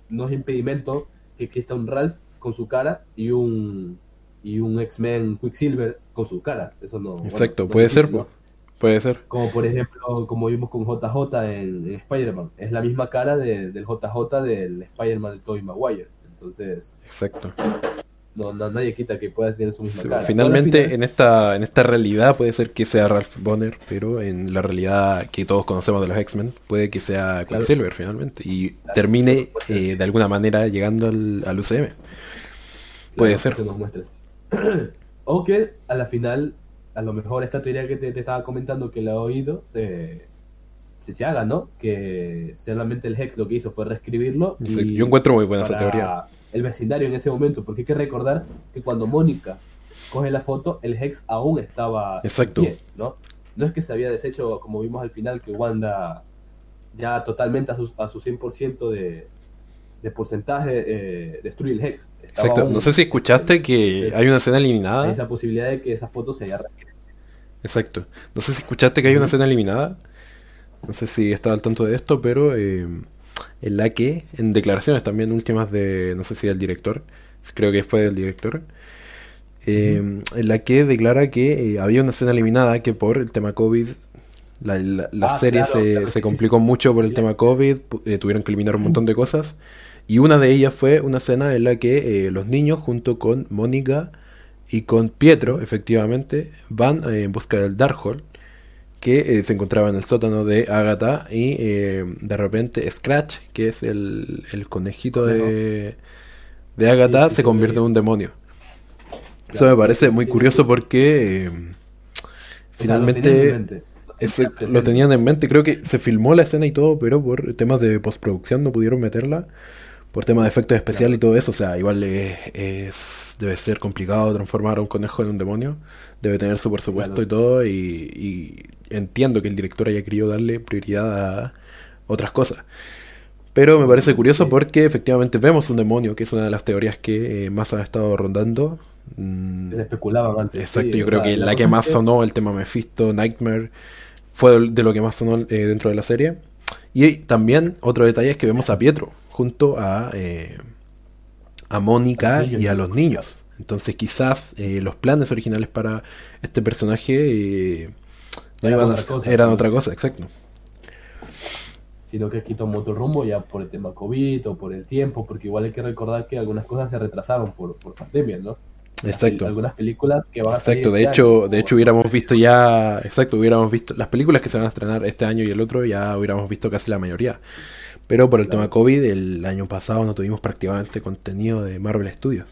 no es impedimento que exista un Ralph con su cara y un y un X-Men Quicksilver con su cara. Eso no. Exacto, puede ser. Puede ser. Como por ejemplo, como vimos con JJ en, Spider-Man. Es la misma cara del JJ del Spider-Man de Tobey Maguire. Entonces. Exacto no, nadie quita que pueda tener su misma cara. Finalmente, en esta en esta realidad puede ser que sea Ralph Bonner, pero en la realidad que todos conocemos de los X-Men, puede que sea Quicksilver finalmente y termine eh, de alguna manera llegando al, al UCM. Puede ser. o que *clears throat* a la final, a lo mejor esta teoría que te, estaba comentando que la he oído, eh, se, se haga, ¿no? Que solamente el Hex lo que hizo fue reescribirlo. Y Yo encuentro muy buena esa teoría el vecindario en ese momento, porque hay que recordar que cuando Mónica coge la foto, el Hex aún estaba Exacto. ¿no? No es que se había deshecho, como vimos al final, que Wanda ya totalmente a su, a su 100% de, de porcentaje eh, destruye el Hex. Exacto. no sé si escuchaste que hay una escena eliminada. Hay esa posibilidad de que esa foto se haya Exacto. No sé si escuchaste que hay una escena eliminada. No sé si estaba al tanto de esto, pero eh, en la que, en declaraciones también últimas de, no sé si del director, creo que fue del director, eh, en la que declara que eh, había una escena eliminada que por el tema COVID, la, la, ah, serie se, se complicó mucho por el tema COVID, eh, tuvieron que eliminar un montón de cosas, y una de ellas fue una escena en la que los niños junto con Mónica y con Pietro, efectivamente, van en busca del Darkhold que eh, se encontraba en el sótano de Agatha y eh, de repente Scratch, que es el, conejito de, de Agatha, se convierte en un demonio. Eso me parece muy curioso porque eh, finalmente lo tenían, en mente. Creo que se filmó la escena y todo, pero por temas de postproducción no pudieron meterla. Por temas de efectos especiales y todo eso. O sea, igual es, debe ser complicado transformar a un conejo en un demonio. Debe tener su presupuesto y todo. y entiendo que el director haya querido darle prioridad a otras cosas. Pero me parece curioso porque efectivamente vemos un demonio, que es una de las teorías que eh, más han estado rondando. Mm, Se especulaba antes. Exacto, yo creo que la, que más sonó, el tema Mephisto, Nightmare, fue de lo que más sonó eh, dentro de la serie. Y también otro detalle es que vemos a Pietro junto a, eh, a Mónica y a los niños. Entonces quizás los planes originales para este personaje eran, otra cosa, exacto. Sino que aquí tomó otro rumbo ya por el tema COVID o por el tiempo, porque igual hay que recordar que algunas cosas se retrasaron por, por pandemia, ¿no? Exacto. Algunas películas que van a Exacto, de este hecho, de hecho hubiéramos visto ya, exacto, hubiéramos visto las películas que se van a estrenar este año y el otro ya hubiéramos visto casi la mayoría. Pero por el tema COVID, el año pasado no tuvimos prácticamente contenido de Marvel Studios.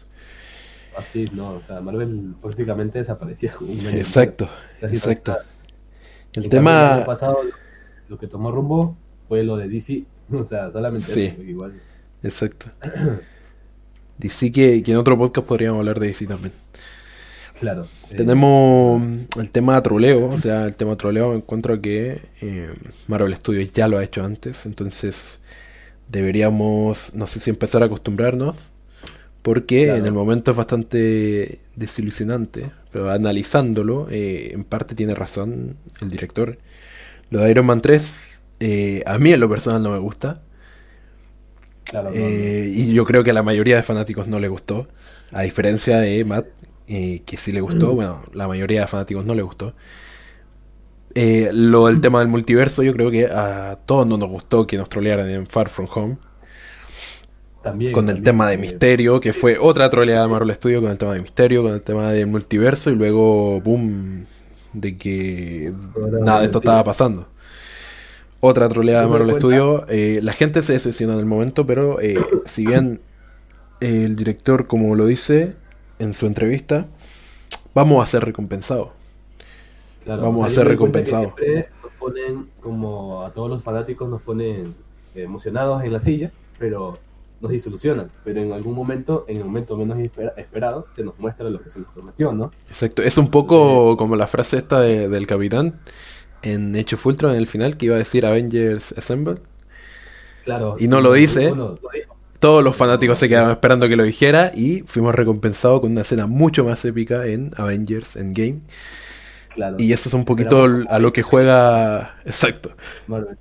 así, ¿no? O sea, Marvel prácticamente desapareció. *laughs* exacto, exacto. El tema... El año pasado lo que tomó rumbo fue lo de DC. *laughs* O sea, solamente sí. igual. Exacto. *clears throat* DC que, que en otro podcast podríamos hablar de DC también. Claro. Eh, Tenemos el tema troleo, o sea, el tema troleo encuentro que eh, Marvel Studios ya lo ha hecho antes, entonces deberíamos, no sé si empezar a acostumbrarnos, porque en el momento es bastante desilusionante, pero analizándolo, eh, en parte tiene razón el director. Lo de Iron Man 3, a mí en lo personal no me gusta. Y yo creo que a la mayoría de fanáticos no le gustó. A diferencia de Matt, eh, que sí le gustó, mm. bueno, la mayoría de fanáticos no le gustó. Eh, lo del tema del multiverso, yo creo que a todos no nos gustó que nos trolearan en Far From Home. También, con el tema de Misterio, que fue otra troleada de Marvel Studios con el tema de Misterio, con el tema del multiverso y luego, boom, de que nada de esto estaba pasando. Otra troleada de Marvel Studios. Eh, la gente se decepciona en el momento, pero si bien el director, como lo dice, en su entrevista, vamos a ser recompensados. vamos a ser recompensados. Nos ponen, como a todos los fanáticos, nos ponen emocionados en la silla, pero nos disolucionan. Pero en algún momento, en el momento menos esperado, se nos muestra lo que se nos prometió, ¿no? Exacto. Es un poco como la frase esta del capitán en Hecho Fultron en el final que iba a decir Avengers Assemble. Claro. Y no lo dice. Todos los fanáticos se quedaban esperando que lo dijera y fuimos recompensados con una escena mucho más épica en Avengers Endgame. Claro. Y eso es un poquito a lo que juega. Exacto. Marvel.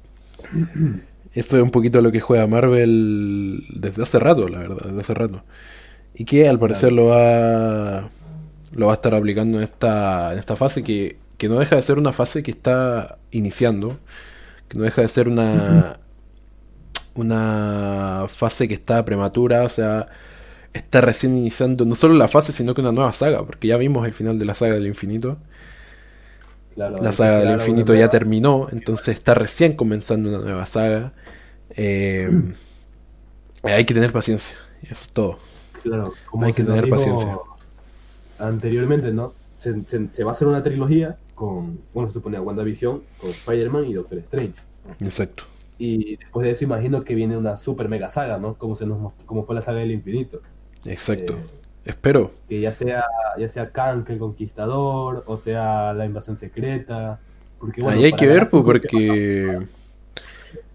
*clears throat* Esto es un poquito a lo que juega Marvel desde hace rato, la verdad, desde hace rato. Y que al parecer lo va lo va a estar aplicando en esta, en esta fase que, que no deja de ser una fase que está iniciando, que no deja de ser una, *clears throat* una fase que está prematura, o sea, está recién iniciando no solo la fase, sino que una nueva saga, porque ya vimos el final de la saga del infinito. la saga del infinito ya terminó, entonces está recién comenzando una nueva saga. Eh, *clears throat* hay que tener paciencia, eso es todo. Claro, como hay que tener paciencia. Anteriormente, ¿no? Se, se, va a hacer una trilogía con, bueno, se supone WandaVision, con Spider-Man y Doctor Strange. Exacto. Y después de eso imagino que viene una super mega saga, ¿no? Como, se nos, como fue la saga del infinito. Exacto. Eh, Espero. Que ya sea, ya sea Kang el Conquistador, o sea la invasión secreta. Porque, bueno, Ahí hay que ver, pues, porque...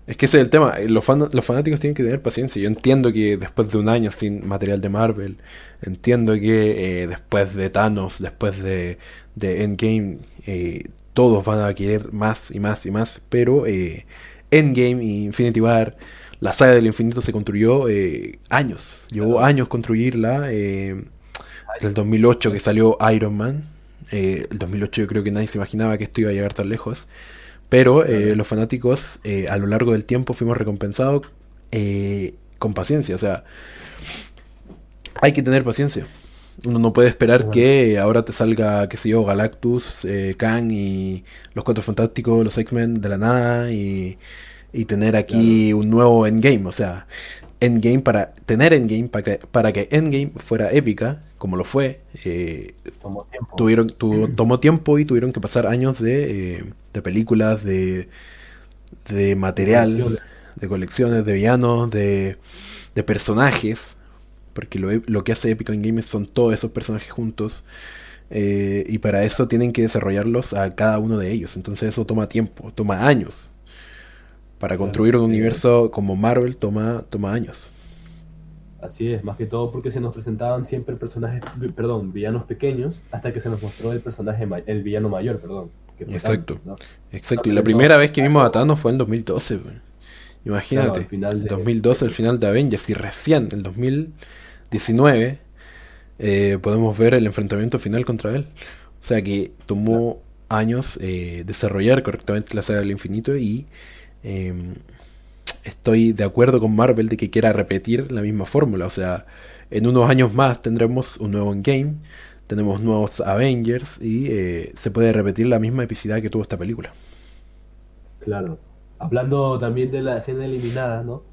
Es que ese es el tema. Los, los fanáticos tienen que tener paciencia. Yo entiendo que después de un año sin material de Marvel, entiendo que eh, después de Thanos, después de, de Endgame, eh, todos van a querer más y más y más. Pero eh, Endgame y Infinity War, la saga del infinito se construyó eh, años. Llevó años construirla. Eh, del 2008 que salió Iron Man. Eh, el 2008 yo creo que nadie se imaginaba que esto iba a llegar tan lejos. Pero eh, los fanáticos a lo largo del tiempo fuimos recompensados con paciencia. O sea, hay que tener paciencia. Uno no puede esperar que ahora te salga, qué sé yo, Galactus, eh, Kang y los Cuatro Fantásticos, los X-Men de la nada y, y tener aquí un nuevo Endgame. O sea, Endgame para tener Endgame, para que, para que Endgame fuera épica, como lo fue, eh, tomó, tiempo. Tuvieron, *clears throat* tomó tiempo y tuvieron que pasar años de, eh, de películas, de, de material, de colecciones, de villanos, de, de personajes porque lo, que hace Epic Games son todos esos personajes juntos. Eh, y para eso tienen que desarrollarlos a cada uno de ellos. Entonces eso toma tiempo, toma años. Para construir un universo como Marvel toma, toma años. Así es, más que todo porque se nos presentaban siempre personajes, perdón, villanos pequeños, hasta que se nos mostró el personaje, el villano mayor, perdón. Exacto, exacto. Y la primera vez que vimos a Thanos fue en 2012. Imagínate, final 2012, el final de Avengers, y recién, en 2000 19, eh, podemos ver el enfrentamiento final contra él. O sea que tomó años eh, desarrollar correctamente la saga del infinito y em, estoy de acuerdo con Marvel de que quiera repetir la misma fórmula. O sea, en unos años más tendremos un nuevo game, tenemos nuevos Avengers y eh, se puede repetir la misma epicidad que tuvo esta película. Claro. Hablando también de la escena eliminada, ¿no?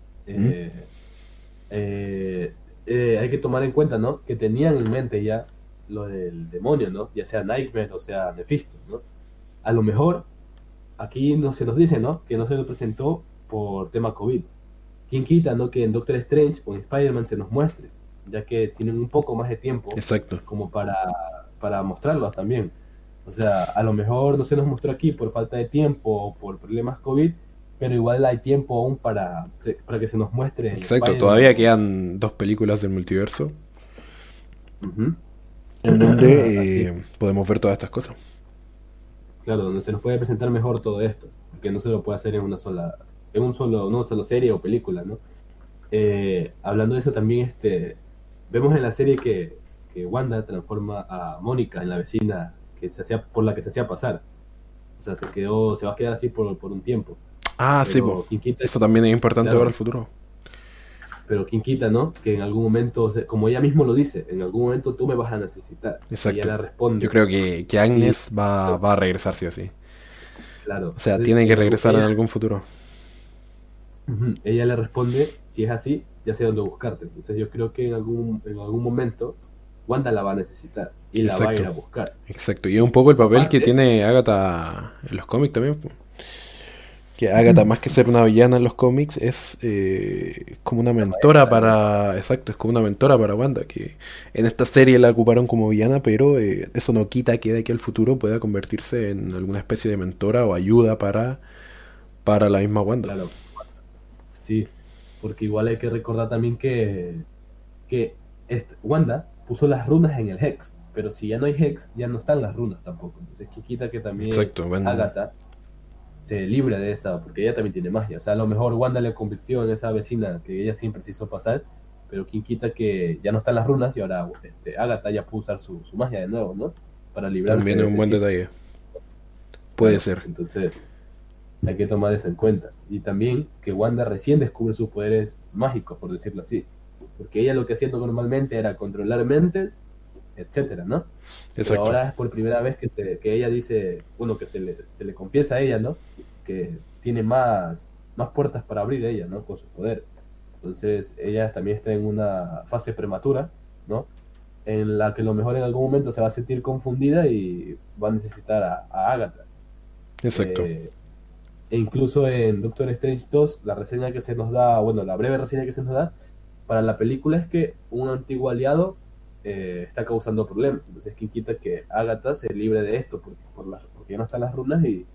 Eh, hay que tomar en cuenta, ¿no? Que tenían en mente ya lo del demonio, ¿no? Ya sea Nightmare o sea Mephisto, ¿no? A lo mejor aquí no se nos dice, ¿no? Que no se lo presentó por tema COVID. ¿Quién quita, no? Que en Doctor Strange o en Spider-Man se nos muestre, ya que tienen un poco más de tiempo Exacto. como para, para mostrarlos también. O sea, a lo mejor no se nos mostró aquí por falta de tiempo o por problemas COVID, pero igual hay tiempo aún para, para que se nos muestre. Exacto, todavía quedan dos películas del multiverso. En donde eh, podemos ver todas estas cosas. Claro, donde se nos puede presentar mejor todo esto, porque no se lo puede hacer en una sola, en un solo, una sola serie o película, ¿no? Eh, hablando de eso también, este, vemos en la serie que, que Wanda transforma a Mónica en la vecina que se hacía, por la que se hacía pasar. O sea, se quedó, se va a quedar así por, por un tiempo. Ah, sí, eso también es importante para el futuro. Pero quien quita, ¿no? Que en algún momento, como ella mismo lo dice, en algún momento tú me vas a necesitar. Exacto. ella responde. Yo creo que, que Agnes va, va, a regresar sí o sí. Claro. O sea, tiene que regresar en algún futuro. Ella le responde, si es así, ya sé dónde buscarte. Entonces yo creo que en algún, en alún momento Wanda la va a necesitar y la va a ir a buscar. Exacto, y es un poco el papel que tiene Agatha en los cómics también que Agatha, más que ser una villana en los cómics, es eh, como una mentora para. Exacto, es como una mentora para Wanda. Que en esta serie la ocuparon como villana, pero eh, eso no quita que de aquí al futuro pueda convertirse en alguna especie de mentora o ayuda para, para la misma Wanda. Claro. Sí, porque igual hay que recordar también que, que Wanda puso las runas en el Hex, pero si ya no hay Hex, ya no están las runas tampoco. Entonces, que quita que también Exacto, Agatha se libre de esa, porque ella también tiene magia. O sea, a lo mejor Wanda le convirtió en esa vecina que ella siempre se hizo pasar, pero quien quita que ya no están las runas y ahora este, Agatha ya puede usar su, magia de nuevo, ¿no? Para librarse También es un buen detalle. Puede ser. Entonces, hay que tomar eso en cuenta. Y también que Wanda recién descubre sus poderes mágicos, por decirlo así. Porque ella lo que hacía normalmente era controlar mentes etcétera, ¿no? Pero ahora es por primera vez que, que ella dice, bueno, que se le, se le confiesa a ella, ¿no? Que tiene más, más puertas para abrir ella, ¿no? Con su poder. Entonces, ella también está en una fase prematura, ¿no? En la que a lo mejor en algún momento se va a sentir confundida y va a necesitar a, a Agatha. Exacto. Eh, e incluso en Doctor Strange 2, la reseña que se nos da, bueno, la breve reseña que se nos da para la película es que un antiguo aliado eh, está causando problemas. Entonces, ¿quién quita que Agatha se libre de esto? Porque, porque ya no están las runas y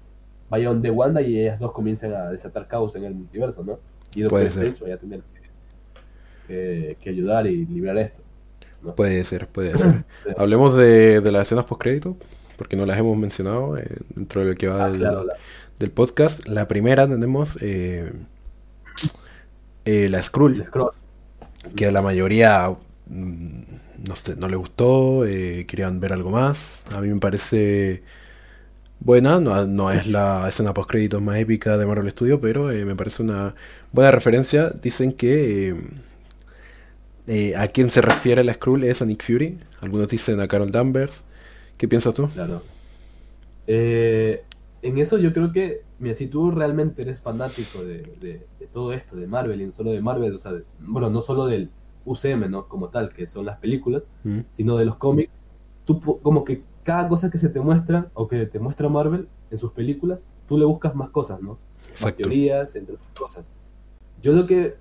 vaya donde Wanda y ellas dos comiencen a desatar caos en el multiverso, ¿no? Y Doctor Strange vaya a tener que, ayudar y librar esto. Puede ser, puede ser. *clears throat* Hablemos de, las escenas post-crédito, porque no las hemos mencionado eh, dentro de lo que va ah, del, podcast. La primera tenemos eh, la Skrull, que a la mayoría mm, no, sé, no le gustó, eh, querían ver algo más. A mí me parece buena, no, es la escena post créditos más épica de Marvel Studios, pero eh, me parece una buena referencia. Dicen que eh, a quién se refiere la Skrull es a Nick Fury, algunos dicen a Carol Danvers. ¿Qué piensas tú? Claro. en eso yo creo que, mira, si tú realmente eres fanático de, todo esto, de Marvel y no solo de Marvel, o sea, bueno, no solo del UCM, ¿no? Como tal, que son las películas, sino de los cómics, tú como que cada cosa que se te muestra o que te muestra Marvel en sus películas, tú le buscas más cosas, ¿no? Más teorías, entre otras cosas. Yo lo que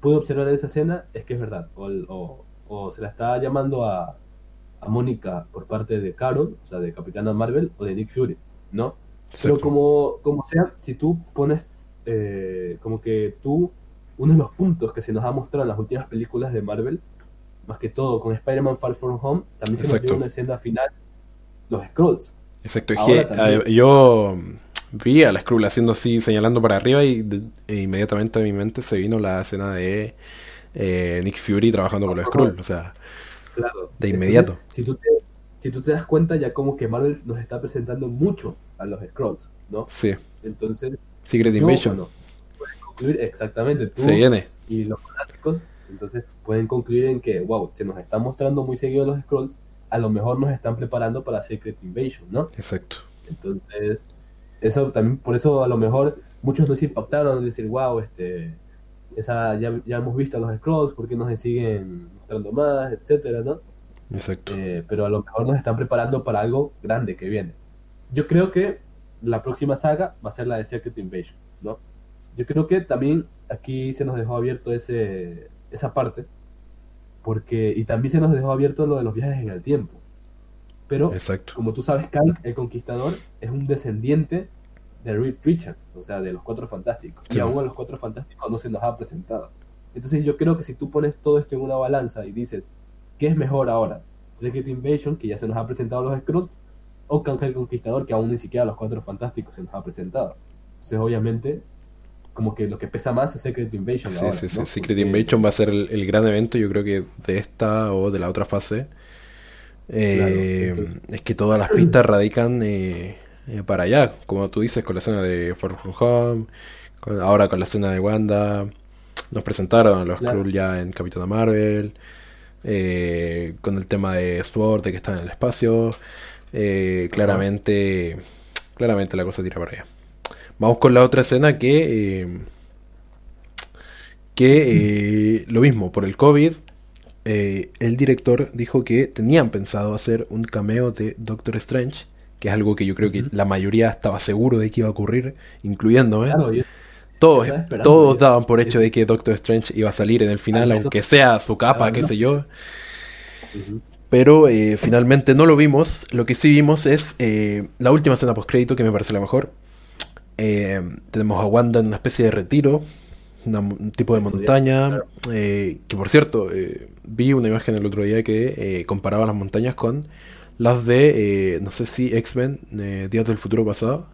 puedo observar de esa escena es que es verdad, o, o, se la está llamando a, a Mónica por parte de Carol, o sea, de Capitana Marvel, o de Nick Fury, ¿no? Pero como, como sea, si tú pones eh, como que tú uno de los puntos que se nos ha mostrado en las últimas películas de Marvel, más que todo con Spider-Man Far From Home, también se nos dio una escena final, los Scrolls. Exacto, yo vi a la Skrull haciendo así, señalando para arriba y e inmediatamente a mi mente se vino la escena de eh, Nick Fury trabajando con los Skrull, o sea, de inmediato. si, tú te, si tú te das cuenta, ya como que Marvel nos está presentando mucho a los Scrolls, ¿no? Sí. Entonces, Secret Invasion exactamente, tú viene. y los fanáticos, entonces pueden concluir en que, wow, se nos están mostrando muy seguidos los scrolls, a lo mejor nos están preparando para Secret Invasion, ¿no? Exacto. Entonces, eso también, por eso a lo mejor muchos nos impactaron, decir, wow, este, esa, ya, ya hemos visto a los scrolls, ¿por qué no se siguen mostrando más, etcétera, ¿no? Exacto. Eh, pero a lo mejor nos están preparando para algo grande que viene. Yo creo que la próxima saga va a ser la de Secret Invasion, ¿no? Yo creo que también aquí se nos dejó abierto ese, esa parte, porque, y también se nos dejó abierto lo de los viajes en el tiempo. Pero, Exacto. como tú sabes, Kang, el Conquistador, es un descendiente de Reed Richards, o sea, de los Cuatro Fantásticos. Sí. Y aún a los Cuatro Fantásticos no se nos ha presentado. Entonces yo creo que si tú pones todo esto en una balanza y dices, ¿qué es mejor ahora? Secret Invasion, que ya se nos ha presentado los Skrulls, o Kang el Conquistador, que aún ni siquiera los Cuatro Fantásticos se nos ha presentado. Entonces, obviamente, como que lo que pesa más es Secret Invasion Sí, ahora, sí, sí. ¿no? Secret Porque- Invasion va a ser el, el gran evento, yo creo que de esta o de la otra fase. Eh, Claro, entonces- es que todas las pistas radican eh, eh, para allá, como tú dices, con la escena de Far From Home, con- ahora con la escena de Wanda. Nos presentaron a los Claro. Skrull ya en Capitana Marvel, con el tema de Sword, de que están en el espacio. claramente, claramente la cosa tira para allá. Vamos con la otra escena que... eh, que eh, lo mismo, por el COVID, eh, el director dijo que tenían pensado hacer un cameo de Doctor Strange, que es algo que yo creo que la mayoría estaba seguro de que iba a ocurrir, incluyéndome. Claro, yo- todos todos daban por hecho de que Doctor Strange iba a salir en el final, aunque sea su capa, qué sé yo. Pero eh, finalmente no lo vimos. Lo que sí vimos es la última escena post crédito que me parece la mejor. Eh, tenemos a Wanda en una especie de retiro, una- un tipo de montaña. claro. eh, que por cierto, eh, vi una imagen el otro día que eh, comparaba las montañas con las de, no sé si X-Men, eh, Días del Futuro Pasado,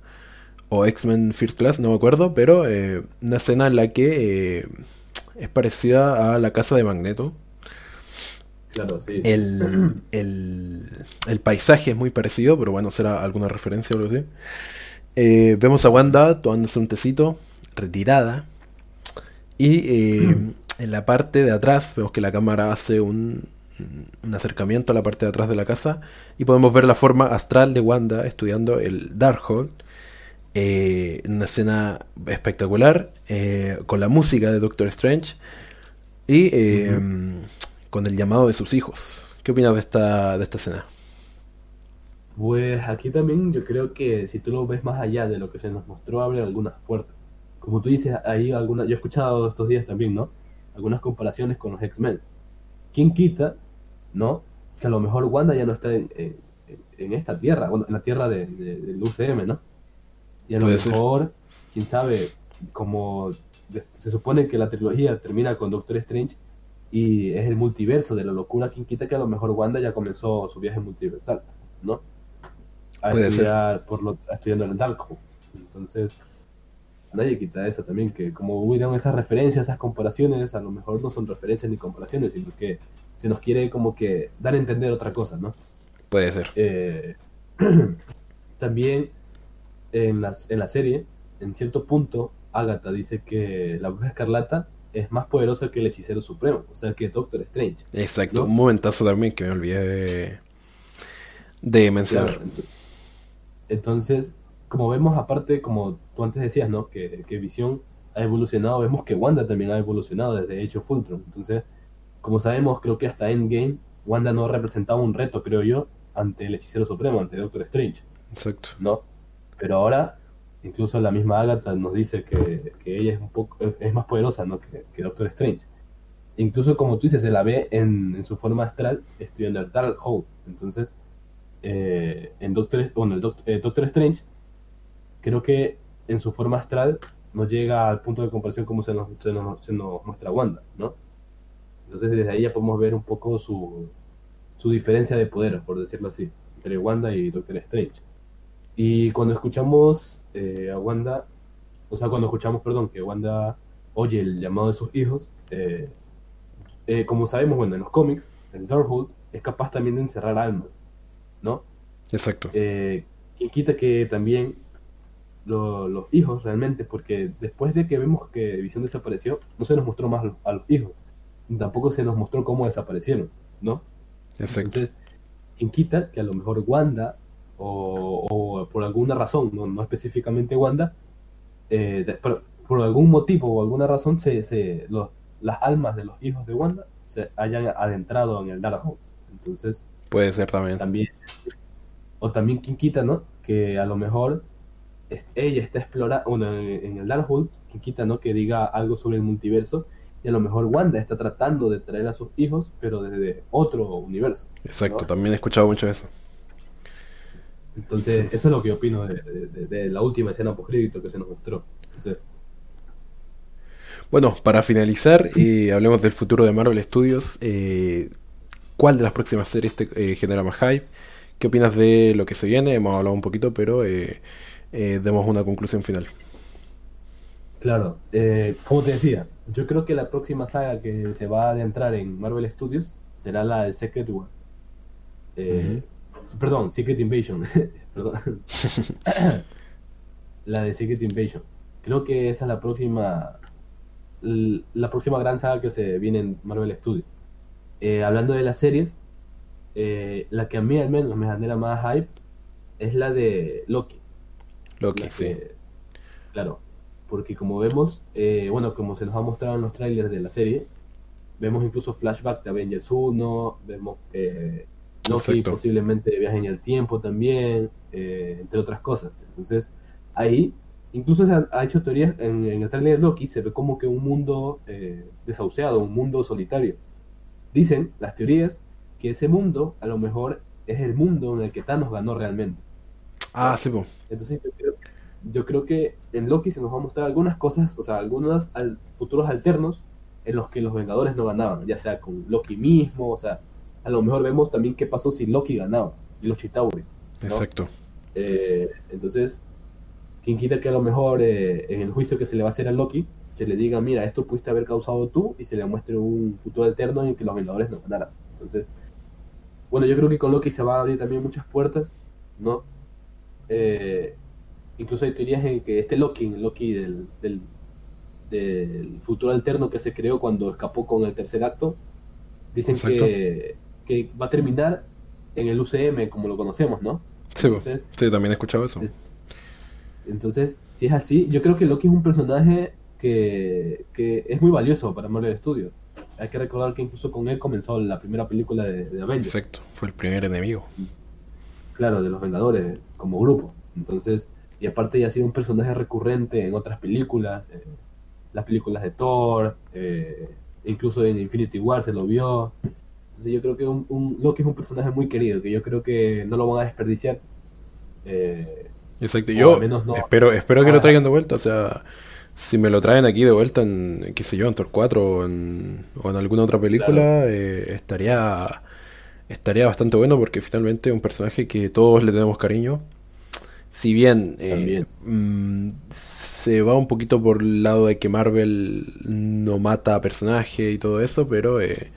o X-Men First Class, no me acuerdo, pero una escena en la que es parecida a la casa de Magneto. Claro, sí. El, *clears throat* el, el paisaje es muy parecido, pero bueno, será alguna referencia o algo así. Eh, vemos a Wanda tomándose un tecito, retirada. Y eh, en la parte de atrás vemos que la cámara hace un, un acercamiento a la parte de atrás de la casa. Y podemos ver la forma astral de Wanda estudiando el Darkhold. Eh, en una escena espectacular, eh, con la música de Doctor Strange. Y eh, con el llamado de sus hijos. ¿Qué opinas de esta, de esta escena? Pues aquí también yo creo que si tú lo ves más allá de lo que se nos mostró, abre algunas puertas. Como tú dices, ahí algunas, yo he escuchado estos días también, ¿no? Algunas comparaciones con los X-Men. ¿Quién quita, no? Que a lo mejor Wanda ya no está en, en- en esta tierra, bueno, en la tierra de, de- del UCM, ¿no? Y a lo ser. mejor, quién sabe, como se supone que la trilogía termina con Doctor Strange y es el multiverso de la locura, ¿quién quita que a lo mejor Wanda ya comenzó su viaje multiversal, ¿no? A Puede ser. estudiar por lo, a estudiando en el Darkhold. Entonces, nadie quita eso también, que como hubieron esas referencias, esas comparaciones, a lo mejor no son referencias ni comparaciones, sino que se nos quiere como que dar a entender otra cosa, ¿no? Puede ser. Eh, *clears throat* también en, las, en la serie, en cierto punto, Agatha dice que la bruja escarlata es más poderosa que el hechicero supremo, o sea, que Doctor Strange. Exacto. ¿no? Un momentazo también que me olvidé de, de mencionar. Claro, entonces, entonces, como vemos, aparte, como tú antes decías, ¿no? Que, que Visión ha evolucionado, vemos que Wanda también ha evolucionado desde Age of Ultron. Entonces, como sabemos, creo que hasta Endgame, Wanda no representaba un reto, creo yo, ante el Hechicero Supremo, ante Doctor Strange, Exacto. ¿no? Pero ahora, incluso la misma Agatha nos dice que, que ella es un poco, es más poderosa, ¿no? Que, que Doctor Strange. Incluso, como tú dices, se la ve en, en su forma astral estudiando el Darkhold. Entonces, eh, en Doctor, bueno, el eh, Doctor Strange, creo que en su forma astral no llega al punto de comparación como se nos, se nos, muestra Wanda, ¿no? Entonces desde ahí ya podemos ver un poco su, su diferencia de poderes, por decirlo así, entre Wanda y Doctor Strange. Y cuando escuchamos eh, a Wanda, o sea, cuando escuchamos, perdón, que Wanda oye el llamado de sus hijos, como sabemos, bueno, en los cómics, el Darkhold es capaz también de encerrar almas, ¿no? Exacto. Eh, quien quita que también lo- los hijos realmente, porque después de que vemos que Visión desapareció, no se nos mostró más a los hijos, tampoco se nos mostró cómo desaparecieron, ¿no? Exacto. Entonces, quien quita que a lo mejor Wanda, o, o por alguna razón, no, no específicamente Wanda, eh, de- pero por algún motivo o alguna razón se, se- los, las almas de los hijos de Wanda se hayan adentrado en el Darkhold. Entonces, puede ser también. También o también quien quita, ¿no? Que a lo mejor ella está explorando, bueno, en el Darkhold, quien quita, ¿no? Que diga algo sobre el multiverso y a lo mejor Wanda está tratando de traer a sus hijos, pero desde otro universo. Exacto, también he escuchado mucho eso. Entonces, eso es lo que opino de, la última escena post que se nos mostró. Bueno, para finalizar, eh, hablemos del futuro de Marvel Studios. Eh, ¿Cuál de las próximas series te eh, genera más hype? ¿Qué opinas de lo que se viene? Hemos hablado un poquito, pero demos una conclusión final. Claro, como te decía, yo creo que la próxima saga que se va a adentrar en Marvel Studios será la de Secret War. Perdón, Secret Invasion. *laughs* perdón. *laughs* la de Secret Invasion. Creo que esa es la próxima la próxima gran saga que se viene en Marvel Studios. Eh, hablando de las series, eh, la que a mí al menos me genera más hype es la de Loki. Loki, sí. claro, porque como vemos, eh, bueno, como se nos ha mostrado en los trailers de la serie, vemos incluso flashback de Avengers 1, vemos que Loki posiblemente viaje en el tiempo también, entre otras cosas. Entonces, ahí Incluso se ha, hecho teorías en, el trailer de Loki, se ve como que un mundo eh, desahuciado, un mundo solitario. Dicen las teorías que ese mundo a lo mejor es el mundo en el que Thanos ganó realmente. Ah, sí, pues. Entonces yo creo, que en Loki se nos va a mostrar algunas cosas, o sea, algunos futuros alternos en los que los Vengadores no ganaban, ya sea con Loki mismo, o sea, a lo mejor vemos también qué pasó si Loki ganaba y los Chitauris. Exacto. Eh, entonces, quien quita que a lo mejor eh, en el juicio que se le va a hacer a Loki, se le diga, mira, esto pudiste haber causado tú, y se le muestre un futuro alterno en que los Vengadores no ganaran. Entonces, bueno, yo creo que con Loki se va a abrir también muchas puertas, ¿no? Eh, incluso hay teorías en que este Loki, el Loki del, del, futuro alterno que se creó cuando escapó con el tercer acto, dicen que, que, va a terminar en el UCM como lo conocemos, ¿no? Sí, sí también he escuchado eso. Entonces, si es así, yo creo que Loki es un personaje que, es muy valioso para Marvel Studios. Hay que recordar que incluso con él comenzó la primera película de, de Avengers. Exacto, fue el primer enemigo. Claro, de los Vengadores como grupo. Entonces, y aparte ya ha sido un personaje recurrente en otras películas, eh, las películas de Thor, eh, incluso en Infinity War se lo vio. Entonces yo creo que un, Loki es un personaje muy querido, que yo creo que no lo van a desperdiciar. Eh, Exacto, yo espero, espero que lo ah. traigan de vuelta, o sea, si me lo traen aquí de vuelta en, qué sé yo, en Thor 4 o en, alguna otra película, eh, estaría estaría bastante bueno porque finalmente es un personaje que todos le tenemos cariño. Si bien eh, mm, se va un poquito por el lado de que Marvel no mata a personaje y todo eso, pero eh,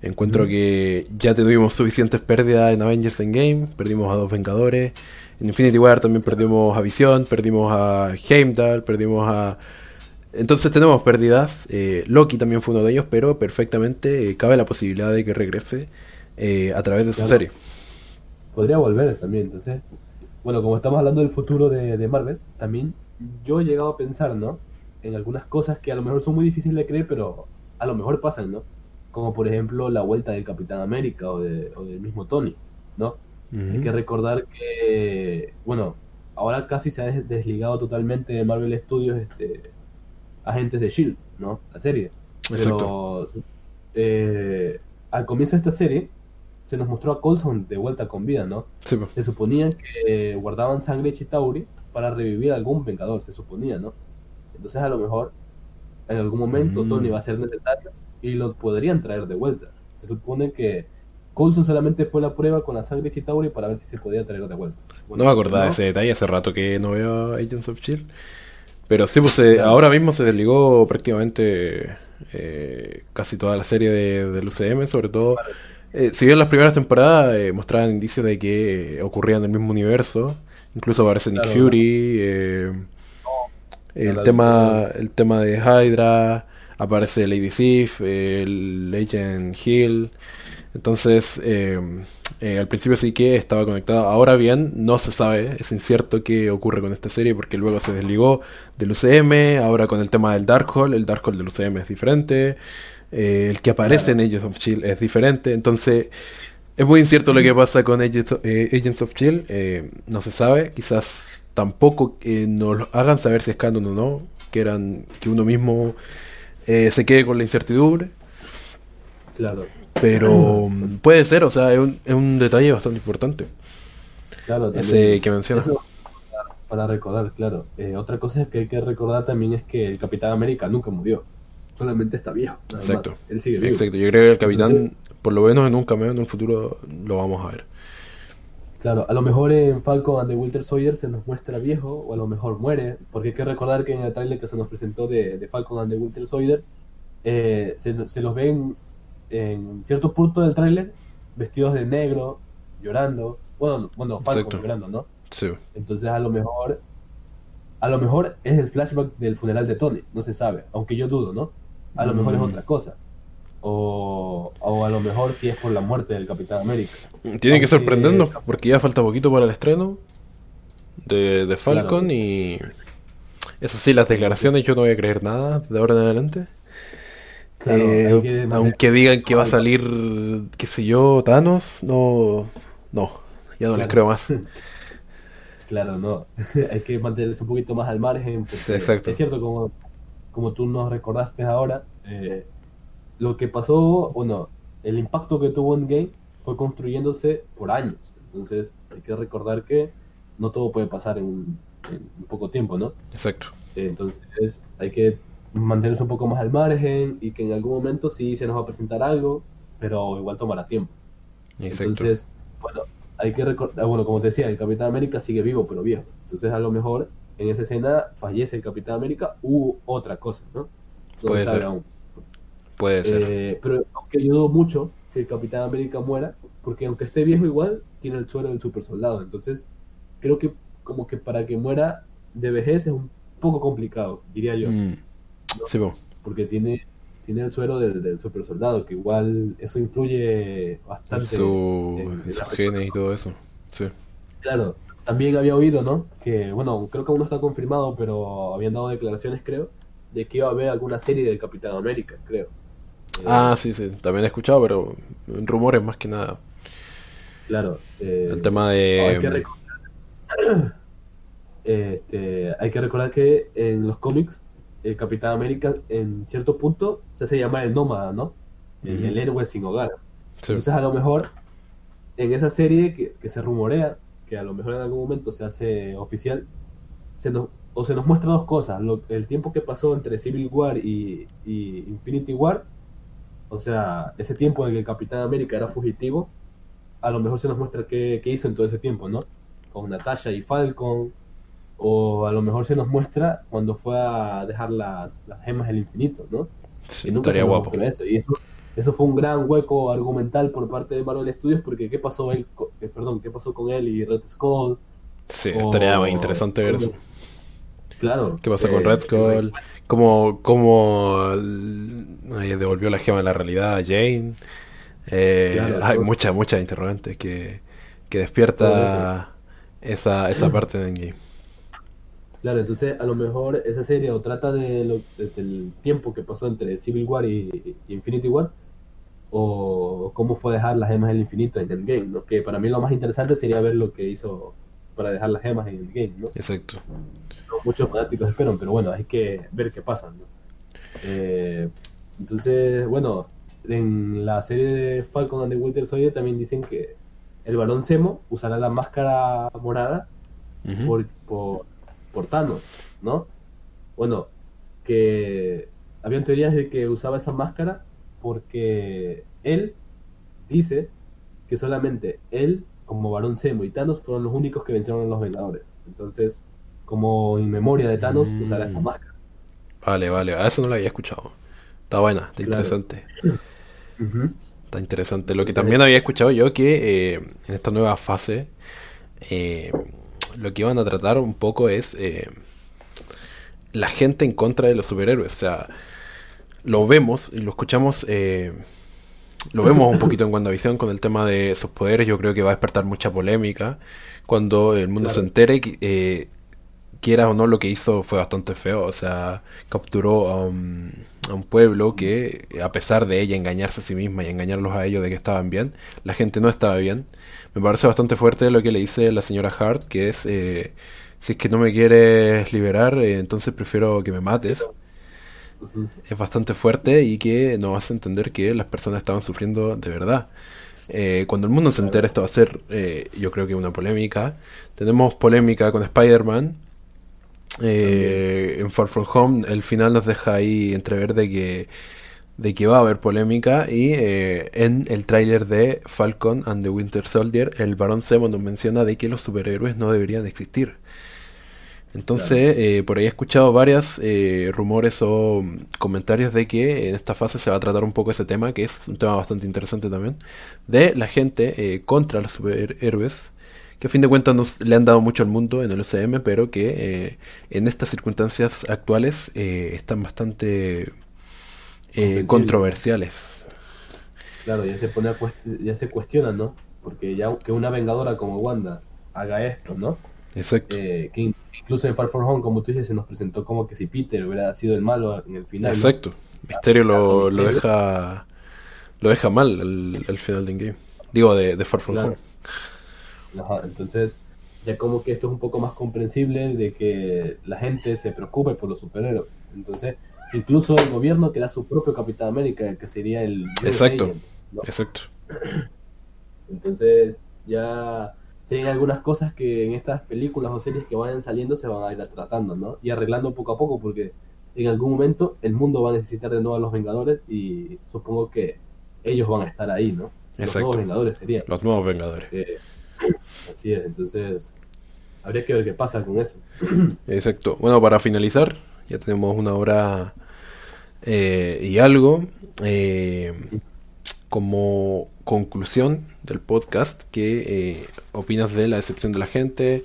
encuentro que ya tuvimos suficientes pérdidas en Avengers Endgame, perdimos a dos Vengadores. En Infinity War también perdimos a Vision, perdimos a Heimdall, perdimos a... Entonces tenemos pérdidas. Eh, Loki también fue uno de ellos, pero perfectamente eh, cabe la posibilidad de que regrese eh, a través de su serie. Podría volver también, entonces. Bueno, como estamos hablando del futuro de, Marvel, también yo he llegado a pensar, ¿no? En algunas cosas que a lo mejor son muy difíciles de creer, pero a lo mejor pasan, ¿no? Como por ejemplo la vuelta del Capitán América o, o del mismo Tony, ¿no? Hay que recordar que, bueno, ahora casi se ha desligado totalmente de Marvel Studios este, Agentes de Shield, ¿no? La serie. Pero eh, al comienzo de esta serie se nos mostró a Colson de vuelta con vida, ¿no? Se suponía que guardaban sangre Chitauri para revivir a algún Vengador, se suponía, ¿no? Entonces a lo mejor en algún momento Tony va a ser necesario y lo podrían traer de vuelta. Se supone que Coulson solamente fue la prueba con la sangre Chitauri para ver si se podía traer de vuelta. no me acordaba de ese detalle, hace rato que no veo Agents of Shield. Pero sí, pues ahora mismo se desligó prácticamente eh, casi toda la serie de, del UCM, sobre todo. Eh, si bien las primeras temporadas eh, mostraban indicios de que ocurría en el mismo universo, incluso aparece Nick Fury, el, tema, el tema de Hydra, aparece Lady Sif, el Agent Hill. Entonces, eh, Eh, al principio sí que estaba conectada. Ahora bien, no se sabe, es incierto qué ocurre con esta serie porque luego se desligó del UCM. Ahora con el tema del Darkhold, el Darkhold del UCM es diferente. Eh, el que aparece en Agents of Chill es diferente. Entonces, es muy incierto lo que pasa con Agents of, eh, Agents of Chill. no se sabe. Quizás tampoco nos hagan saber si es canon o no. Que, eran, que uno mismo se quede con la incertidumbre. Claro. Pero puede ser, o sea, es un, es un detalle bastante importante. Claro, ese que mencionas. para recordar, claro. Eh, otra cosa que hay que recordar también es que el Capitán América nunca murió. Solamente está viejo. Exacto. Él sigue vivo. Exacto. Yo creo que el Capitán, por lo menos en un cameo en un futuro, lo vamos a ver. Claro, a lo mejor en Falcon and the Winter Soldier se nos muestra viejo, o a lo mejor muere, porque hay que recordar que en el trailer que se nos presentó de, de Falcon and the Winter Soldier, eh, se, se los ven en cierto punto del tráiler vestidos de negro, llorando. Bueno, bueno Falcon llorando, ¿no? Sí. Entonces a lo mejor a lo mejor es el flashback del funeral de Tony, no se sabe, aunque yo dudo, ¿no? A lo mejor es mm. otra cosa. O, o, a lo mejor si es por la muerte del Capitán América. Tiene que sorprendernos porque ya falta poquito para el estreno de, de Falcon y... Eso sí, las declaraciones yo no voy a creer nada de ahora en adelante. Eh, aunque digan que va a salir, qué sé yo, Thanos, no, no, ya no les creo más. *laughs* Claro, no, *laughs* hay que mantenerse un poquito más al margen. Exacto. Es cierto, como, como tú nos recordaste ahora, eh, lo que pasó, bueno, el impacto que tuvo en Game fue construyéndose por años. Entonces hay que recordar que no todo puede pasar en, un, en poco tiempo, ¿no? Exacto. Entonces hay que mantenerse un poco más al margen y que en algún momento sí se nos va a presentar algo, pero igual tomará tiempo. Entonces, bueno, hay que recordar, ah, bueno, como te decía, el Capitán América sigue vivo, pero viejo. Entonces, a lo mejor en esa escena fallece el Capitán América u otra cosa, ¿no? Puede ser. Aún. Puede ser. Eh, pero aunque yo dudo mucho que el Capitán América muera, porque aunque esté viejo igual, tiene el suero del super soldado. Entonces, creo que como que para que muera de vejez es un poco complicado, diría yo. Mm. Porque tiene, tiene el suero del, super soldado, que igual eso influye bastante. Su, en, su genes y todo eso. Sí. Claro, también había oído, ¿no? Que, bueno, creo que aún no está confirmado, pero habían dado declaraciones, creo, de que iba a haber alguna serie del Capitán América, creo. Ah, sí, sí, también he escuchado, pero en rumores más que nada. Claro. Eh, el tema de... Hay que, *clears throat* este, hay que recordar que en los cómics el Capitán América en cierto punto se hace llamar el nómada, ¿no? El, héroe sin hogar. Entonces a lo mejor en esa serie que, se rumorea, que a lo mejor en algún momento se hace oficial, se nos, o se nos muestra dos cosas, el tiempo que pasó entre Civil War y, Infinity War, o sea, ese tiempo en que el Capitán América era fugitivo, a lo mejor se nos muestra qué, qué hizo en todo ese tiempo, ¿no? Con Natasha y Falcon, o a lo mejor se nos muestra cuando fue a dejar las, las gemas del infinito, ¿no? Sí, estaría guapo. Eso. Y eso, eso fue un gran hueco argumental por parte de Marvel Studios, porque ¿qué pasó, él, eh, perdón, ¿qué pasó con él y Red Skull? Sí, estaría muy interesante ver eso. Claro. ¿Qué pasó con eh, Red Skull? ¿Cómo, cómo devolvió la gema de la realidad a Jane? Eh, hay muchas, muchas interrogantes que, que despierta esa, esa parte de Endgame. Claro, entonces a lo mejor esa serie o trata de lo, del tiempo que pasó entre Civil War y, Infinity War, o cómo fue dejar las gemas del infinito en Endgame, ¿no? Que para mí lo más interesante sería ver lo que hizo para dejar las gemas en Endgame, ¿no? Exacto. Muchos fanáticos esperan, pero bueno, hay que ver qué pasa, ¿no? Eh, entonces, bueno, en la serie de Falcon and the Winter Soldier también dicen que el varón Zemo usará la máscara morada por, por por ¿no? Bueno, que habían teorías de que usaba esa máscara porque él dice que solamente él, como Barón Zemo y Thanos fueron los únicos que vencieron a los Vengadores. Entonces, como en memoria de Thanos, usará esa máscara. Vale, vale, a eso no lo había escuchado. Está buena, está interesante. Está interesante. Lo que también había escuchado yo que eh, en esta nueva fase eh, lo que iban a tratar un poco es eh, la gente en contra de los superhéroes. O sea, lo vemos y lo escuchamos eh, lo vemos un poquito en *laughs* WandaVision con el tema de sus poderes. Yo creo que va a despertar mucha polémica cuando el mundo se entere. Eh, quieras o no, lo que hizo fue bastante feo. O sea, capturó a a un, pueblo que, a pesar de ella engañarse a sí misma y engañarlos a ellos de que estaban bien, la gente no estaba bien. Me parece bastante fuerte lo que le dice la señora Hart, que es, eh, si es que no me quieres liberar, eh, entonces prefiero que me mates. Es bastante fuerte y que nos hace entender que las personas estaban sufriendo de verdad. Eh, cuando el mundo se entere esto va a ser, yo creo que una polémica. Tenemos polémica con Spider-Man, eh, en Far From Home el final nos deja ahí entrever de que, de que va a haber polémica y eh, en el tráiler de Falcon and the Winter Soldier el Barón Zemo nos menciona de que los superhéroes no deberían existir. Entonces, eh, por ahí he escuchado varios rumores o comentarios de que en esta fase se va a tratar un poco ese tema, que es un tema bastante interesante también, de la gente contra los superhéroes que a fin de cuentas le han dado mucho al mundo en el UCM, pero que eh, en estas circunstancias actuales eh, están bastante eh, controversiales. Claro, ya se pone ya se cuestionan, ¿no? Porque ya que una vengadora como Wanda haga esto, ¿no? Exacto. que incluso en Far From Home, como tú dices, se nos presentó como que si Peter hubiera sido el malo en el final. Exacto. Misterio lo, lo, deja lo deja mal el, final de Endgame. Digo, de, de Far From Home entonces, ya como que esto es un poco más comprensible de que la gente se preocupe por los superhéroes. Entonces, incluso el gobierno da su propio Capitán América, que sería el... Exacto, exacto. Entonces, ya serían algunas cosas que en estas películas o series que vayan saliendo se van a ir tratando, ¿no? Y arreglando poco a poco, porque en algún momento el mundo va a necesitar de nuevo a los Vengadores y supongo que ellos van a estar ahí, ¿no? Los nuevos Vengadores serían. Los nuevos Vengadores. Eh, Así es, entonces habría que ver qué pasa con eso. Exacto. Bueno, para finalizar, ya tenemos una hora eh, y algo. Eh, como conclusión del podcast, ¿qué eh, opinas de la decepción de la gente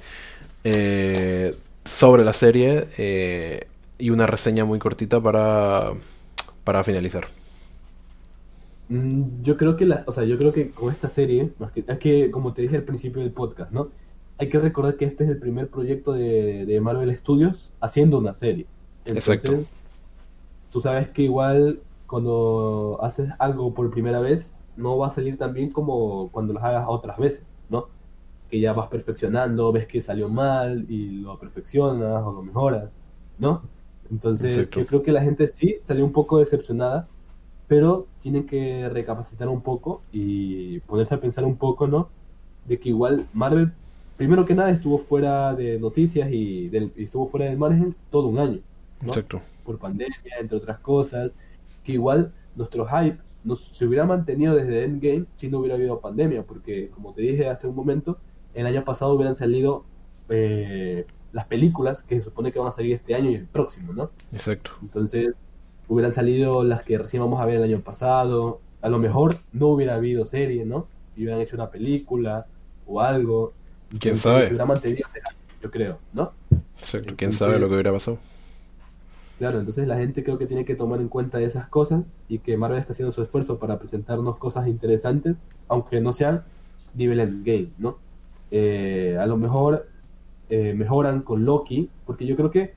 sobre la serie? y una reseña muy cortita para, para finalizar. Mm, yo creo que la, o sea, yo creo que con esta serie, más que, es que como te dije al principio del podcast, ¿no? Hay que recordar que este es el primer proyecto de, de Marvel Studios haciendo una serie. Entonces, Exacto. tú sabes que igual cuando haces algo por primera vez, no va a salir tan bien como cuando lo hagas otras veces, ¿no? Que ya vas perfeccionando, ves que salió mal y lo perfeccionas o lo mejoras, ¿no? Entonces, yo creo que la gente sí salió un poco decepcionada pero tienen que recapacitar un poco y ponerse a pensar un poco, ¿no? De que igual Marvel, primero que nada, estuvo fuera de noticias y, estuvo fuera del margen todo un año, ¿no? Exacto. Por pandemia, entre otras cosas, que igual nuestro hype nos, se hubiera mantenido desde Endgame si no hubiera habido pandemia, porque como te dije hace un momento, el año pasado hubieran salido eh, las películas que se supone que van a salir este año y el próximo, ¿no? Exacto. Entonces, hubieran salido las que recién vamos a ver el año pasado. A lo mejor no hubiera habido serie, ¿no? Y hubieran hecho una película o algo. ¿Quién sabe? Se hubiera mantenido, yo creo, ¿no? Exacto, quién sabe lo que hubiera pasado. Claro, entonces la gente creo que tiene que tomar en cuenta esas cosas y que Marvel está haciendo su esfuerzo para presentarnos cosas interesantes, aunque no sean nivel endgame, ¿no? Eh, a lo mejor eh, mejoran con Loki, porque yo creo que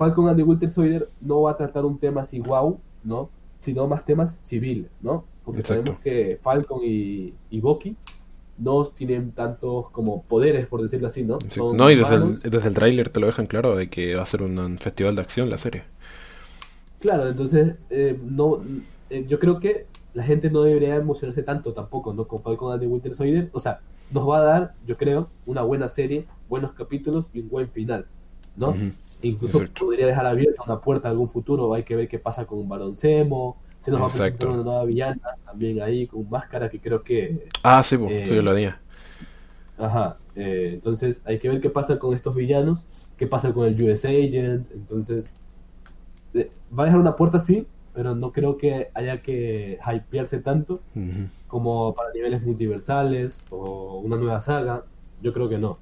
Falcon and the Winter Soldier no va a tratar un tema así wow, ¿no? Sino más temas civiles, ¿no? Porque sabemos que Falcon y, y Bucky no tienen tantos como poderes, por decirlo así, ¿no? no, y desde el, desde el tráiler te lo dejan claro de que va a ser un, festival de acción la serie. Claro, entonces eh, no, eh, yo creo que la gente no debería emocionarse tanto tampoco, ¿no? Con Falcon and the Winter Soldier. O sea, nos va a dar, yo creo, una buena serie, buenos capítulos y un buen final, ¿no? Incluso podría dejar abierta una puerta a algún futuro. Hay que ver qué pasa con Barón. Se nos va a presentar una nueva villana también ahí con máscara que creo que. Ah, sí, pues, sí, lo haría. Ajá. Eh, entonces hay que ver qué pasa con estos villanos. Qué pasa con el US Agent. Entonces. Eh, va a dejar una puerta sí, pero no creo que haya que hypearse tanto como para niveles multiversales o una nueva saga. Yo creo que no.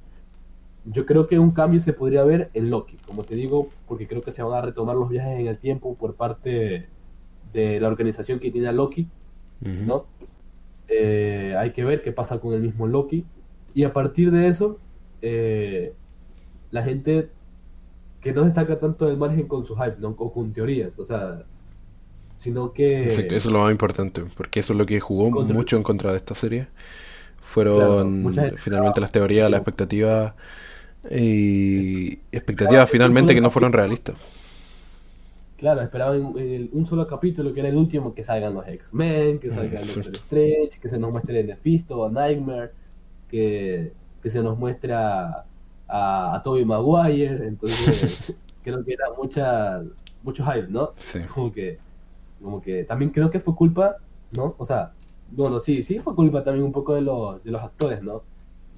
Yo creo que un cambio se podría ver en Loki, como te digo, porque creo que se van a retomar los viajes en el tiempo por parte de la organización que tiene a Loki, ¿no? eh, hay que ver qué pasa con el mismo Loki. Y a partir de eso, eh, la gente que no se saca tanto del margen con su hype, ¿no? o con teorías, o sea, sino que... eso es lo más importante, porque eso es lo que jugó mucho en contra de esta serie. Fueron finalmente las teorías, las expectativas y expectativas finalmente que no fueron realistas. Claro, esperaban en, un solo capítulo, que era el último, que salgan los X-Men, que salgan los Doctor Strange, que se nos muestre Nefisto o Nightmare, que, que se nos muestre a, a, Tobey Maguire. Entonces, *laughs* *laughs* creo que era mucha, mucho hype, ¿no? *laughs* Como que, como que también creo que fue culpa, ¿no? O sea, bueno, sí, sí fue culpa también un poco de los, de los actores, ¿no?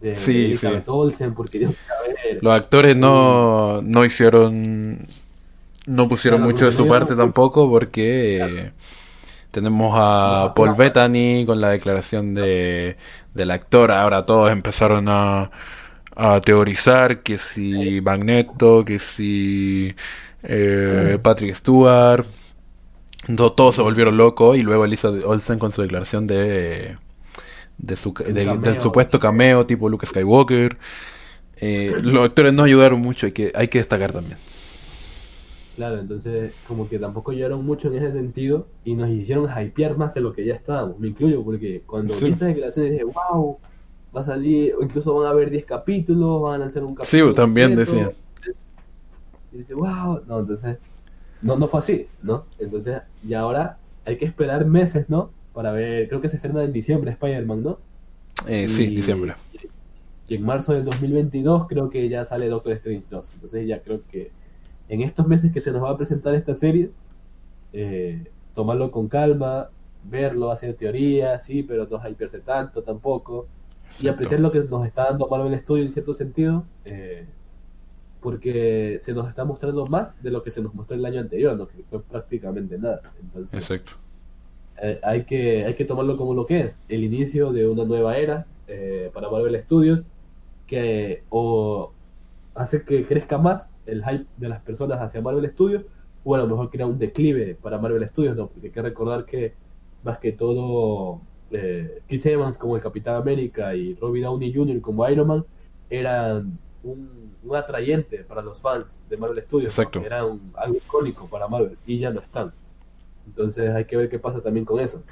De, sí, Elizabeth Olsen, porque Los actores no, no hicieron no pusieron mucho de su parte tampoco porque tenemos a Paul Bettany con la declaración de, del actor. Ahora todos empezaron a, a teorizar que si Magneto, que si eh, Patrick Stewart. todos se volvieron locos y luego Elisa Olsen con su declaración de, de su, del supuesto cameo tipo Luke Skywalker. Eh, los actores no ayudaron mucho, hay que, hay que destacar también. Claro, entonces como que tampoco ayudaron mucho en ese sentido y nos hicieron hypear más de lo que ya estábamos. Me incluyo porque cuando vi esta declaración dije, wow, va a salir, incluso van a haber 10 capítulos, van a hacer un capítulo. Sí, también decía. Y dice, wow, no, entonces, no, no fue así, ¿no? Entonces, y ahora hay que esperar meses, ¿no? Para ver, creo que se estrena en diciembre Spider-Man, ¿no? Eh, sí, diciembre. Y en marzo del 2022 creo que ya sale Doctor Strange 2. Entonces ya creo que en estos meses que se nos va a presentar estas series, eh, tomarlo con calma, verlo, hacer teorías, sí, pero no hyperse tanto tampoco, y apreciar lo que nos está dando Marvel Studio en cierto sentido, eh, porque se nos está mostrando más de lo que se nos mostró el año anterior, ¿no? que fue prácticamente nada. Entonces, Exacto. Eh, hay, que, hay que tomarlo como lo que es, el inicio de una nueva era para Marvel Studios, que o hace que crezca más el hype de las personas hacia Marvel Studios, o a lo mejor crea un declive para Marvel Studios, ¿no? Porque hay que recordar que más que todo eh, Chris Evans como el Capitán América y Robbie Downey Jr. como Iron Man eran un, atrayente para los fans de Marvel Studios. Exacto. Eran algo icónico para Marvel y ya no están. Entonces hay que ver qué pasa también con eso.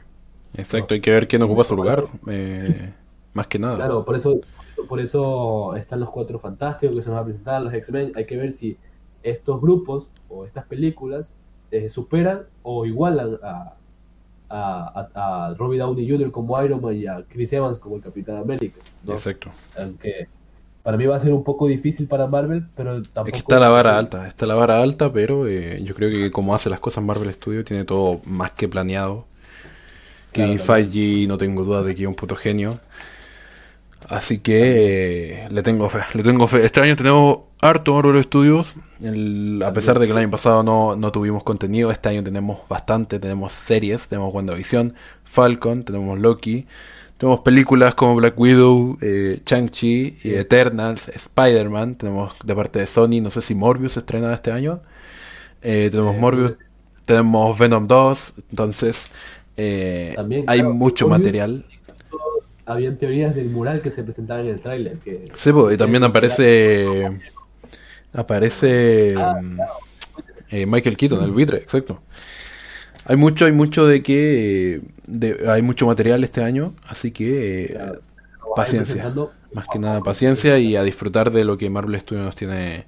Exacto, hay que ver quién ocupa su lugar. Eh, más que nada. Claro, por eso por eso están los cuatro fantásticos que se nos va a presentar, los X-Men. Hay que ver si estos grupos o estas películas eh, superan o igualan a, a, a, Robbie Downey Jr. como Iron Man y a Chris Evans como el Capitán América. Exacto. Aunque para mí va a ser un poco difícil para Marvel, pero tampoco. está la vara alta, está la vara alta, pero eh, yo creo que como hace las cosas Marvel Studios, tiene todo más que planeado. Que Feige, no tengo duda de que es un puto genio. Así que eh, le tengo fe, le tengo fe. Este año tenemos harto Marvel Studios. a pesar de que el año pasado no, no, tuvimos contenido, este año tenemos bastante. Tenemos series, tenemos WandaVision, Falcon, tenemos Loki. Tenemos películas como Black Widow, eh, Chang-Chi, Eternals, Spider-Man. Tenemos de parte de Sony, no sé si Morbius se estrena este año. Eh, tenemos Morbius, tenemos Venom 2. Entonces, hay mucho material habían teorías del mural que se presentaba en el tráiler. Sí, y también aparece. Aparece. Ah, mm, eh, Michael Keaton, el buitre, exacto. Hay mucho, hay mucho de que. hay mucho material este año, así que. Eh, paciencia. Más que nada paciencia y a disfrutar de lo que Marvel Studios nos tiene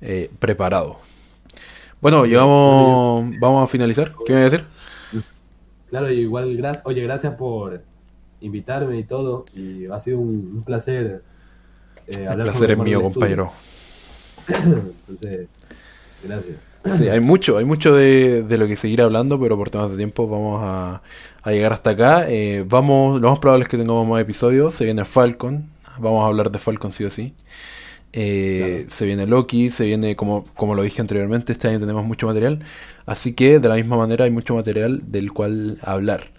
eh, preparado. Bueno, llegamos. Vamos a finalizar. ¿Qué me a decir? Claro, igual, gracias. Oye, gracias por invitarme y todo. Y ha sido un, placer. Eh, El placer es mío, compañero. *coughs* Entonces, gracias. Sí, hay mucho, hay mucho de, lo que seguir hablando, pero por temas de tiempo vamos a, llegar hasta acá. Eh, vamos, lo más probable es que tengamos más episodios. Se viene Falcon, vamos a hablar de Falcon sí o sí. Eh, se viene Loki, se viene, como, como lo dije anteriormente, este año tenemos mucho material. Así que de la misma manera hay mucho material del cual hablar.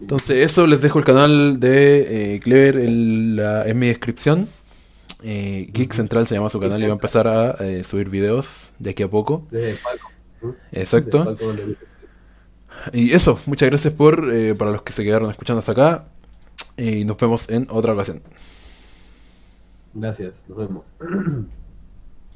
Entonces, eso les dejo el canal de eh, Clever en, mi descripción eh, Geek Central se llama su canal y va a empezar a eh, subir videos de aquí a poco. Desde Falco. Exacto. Y eso, muchas gracias por eh, para los que se quedaron escuchando hasta acá. Y nos vemos en otra ocasión. Gracias, nos vemos. *clears throat*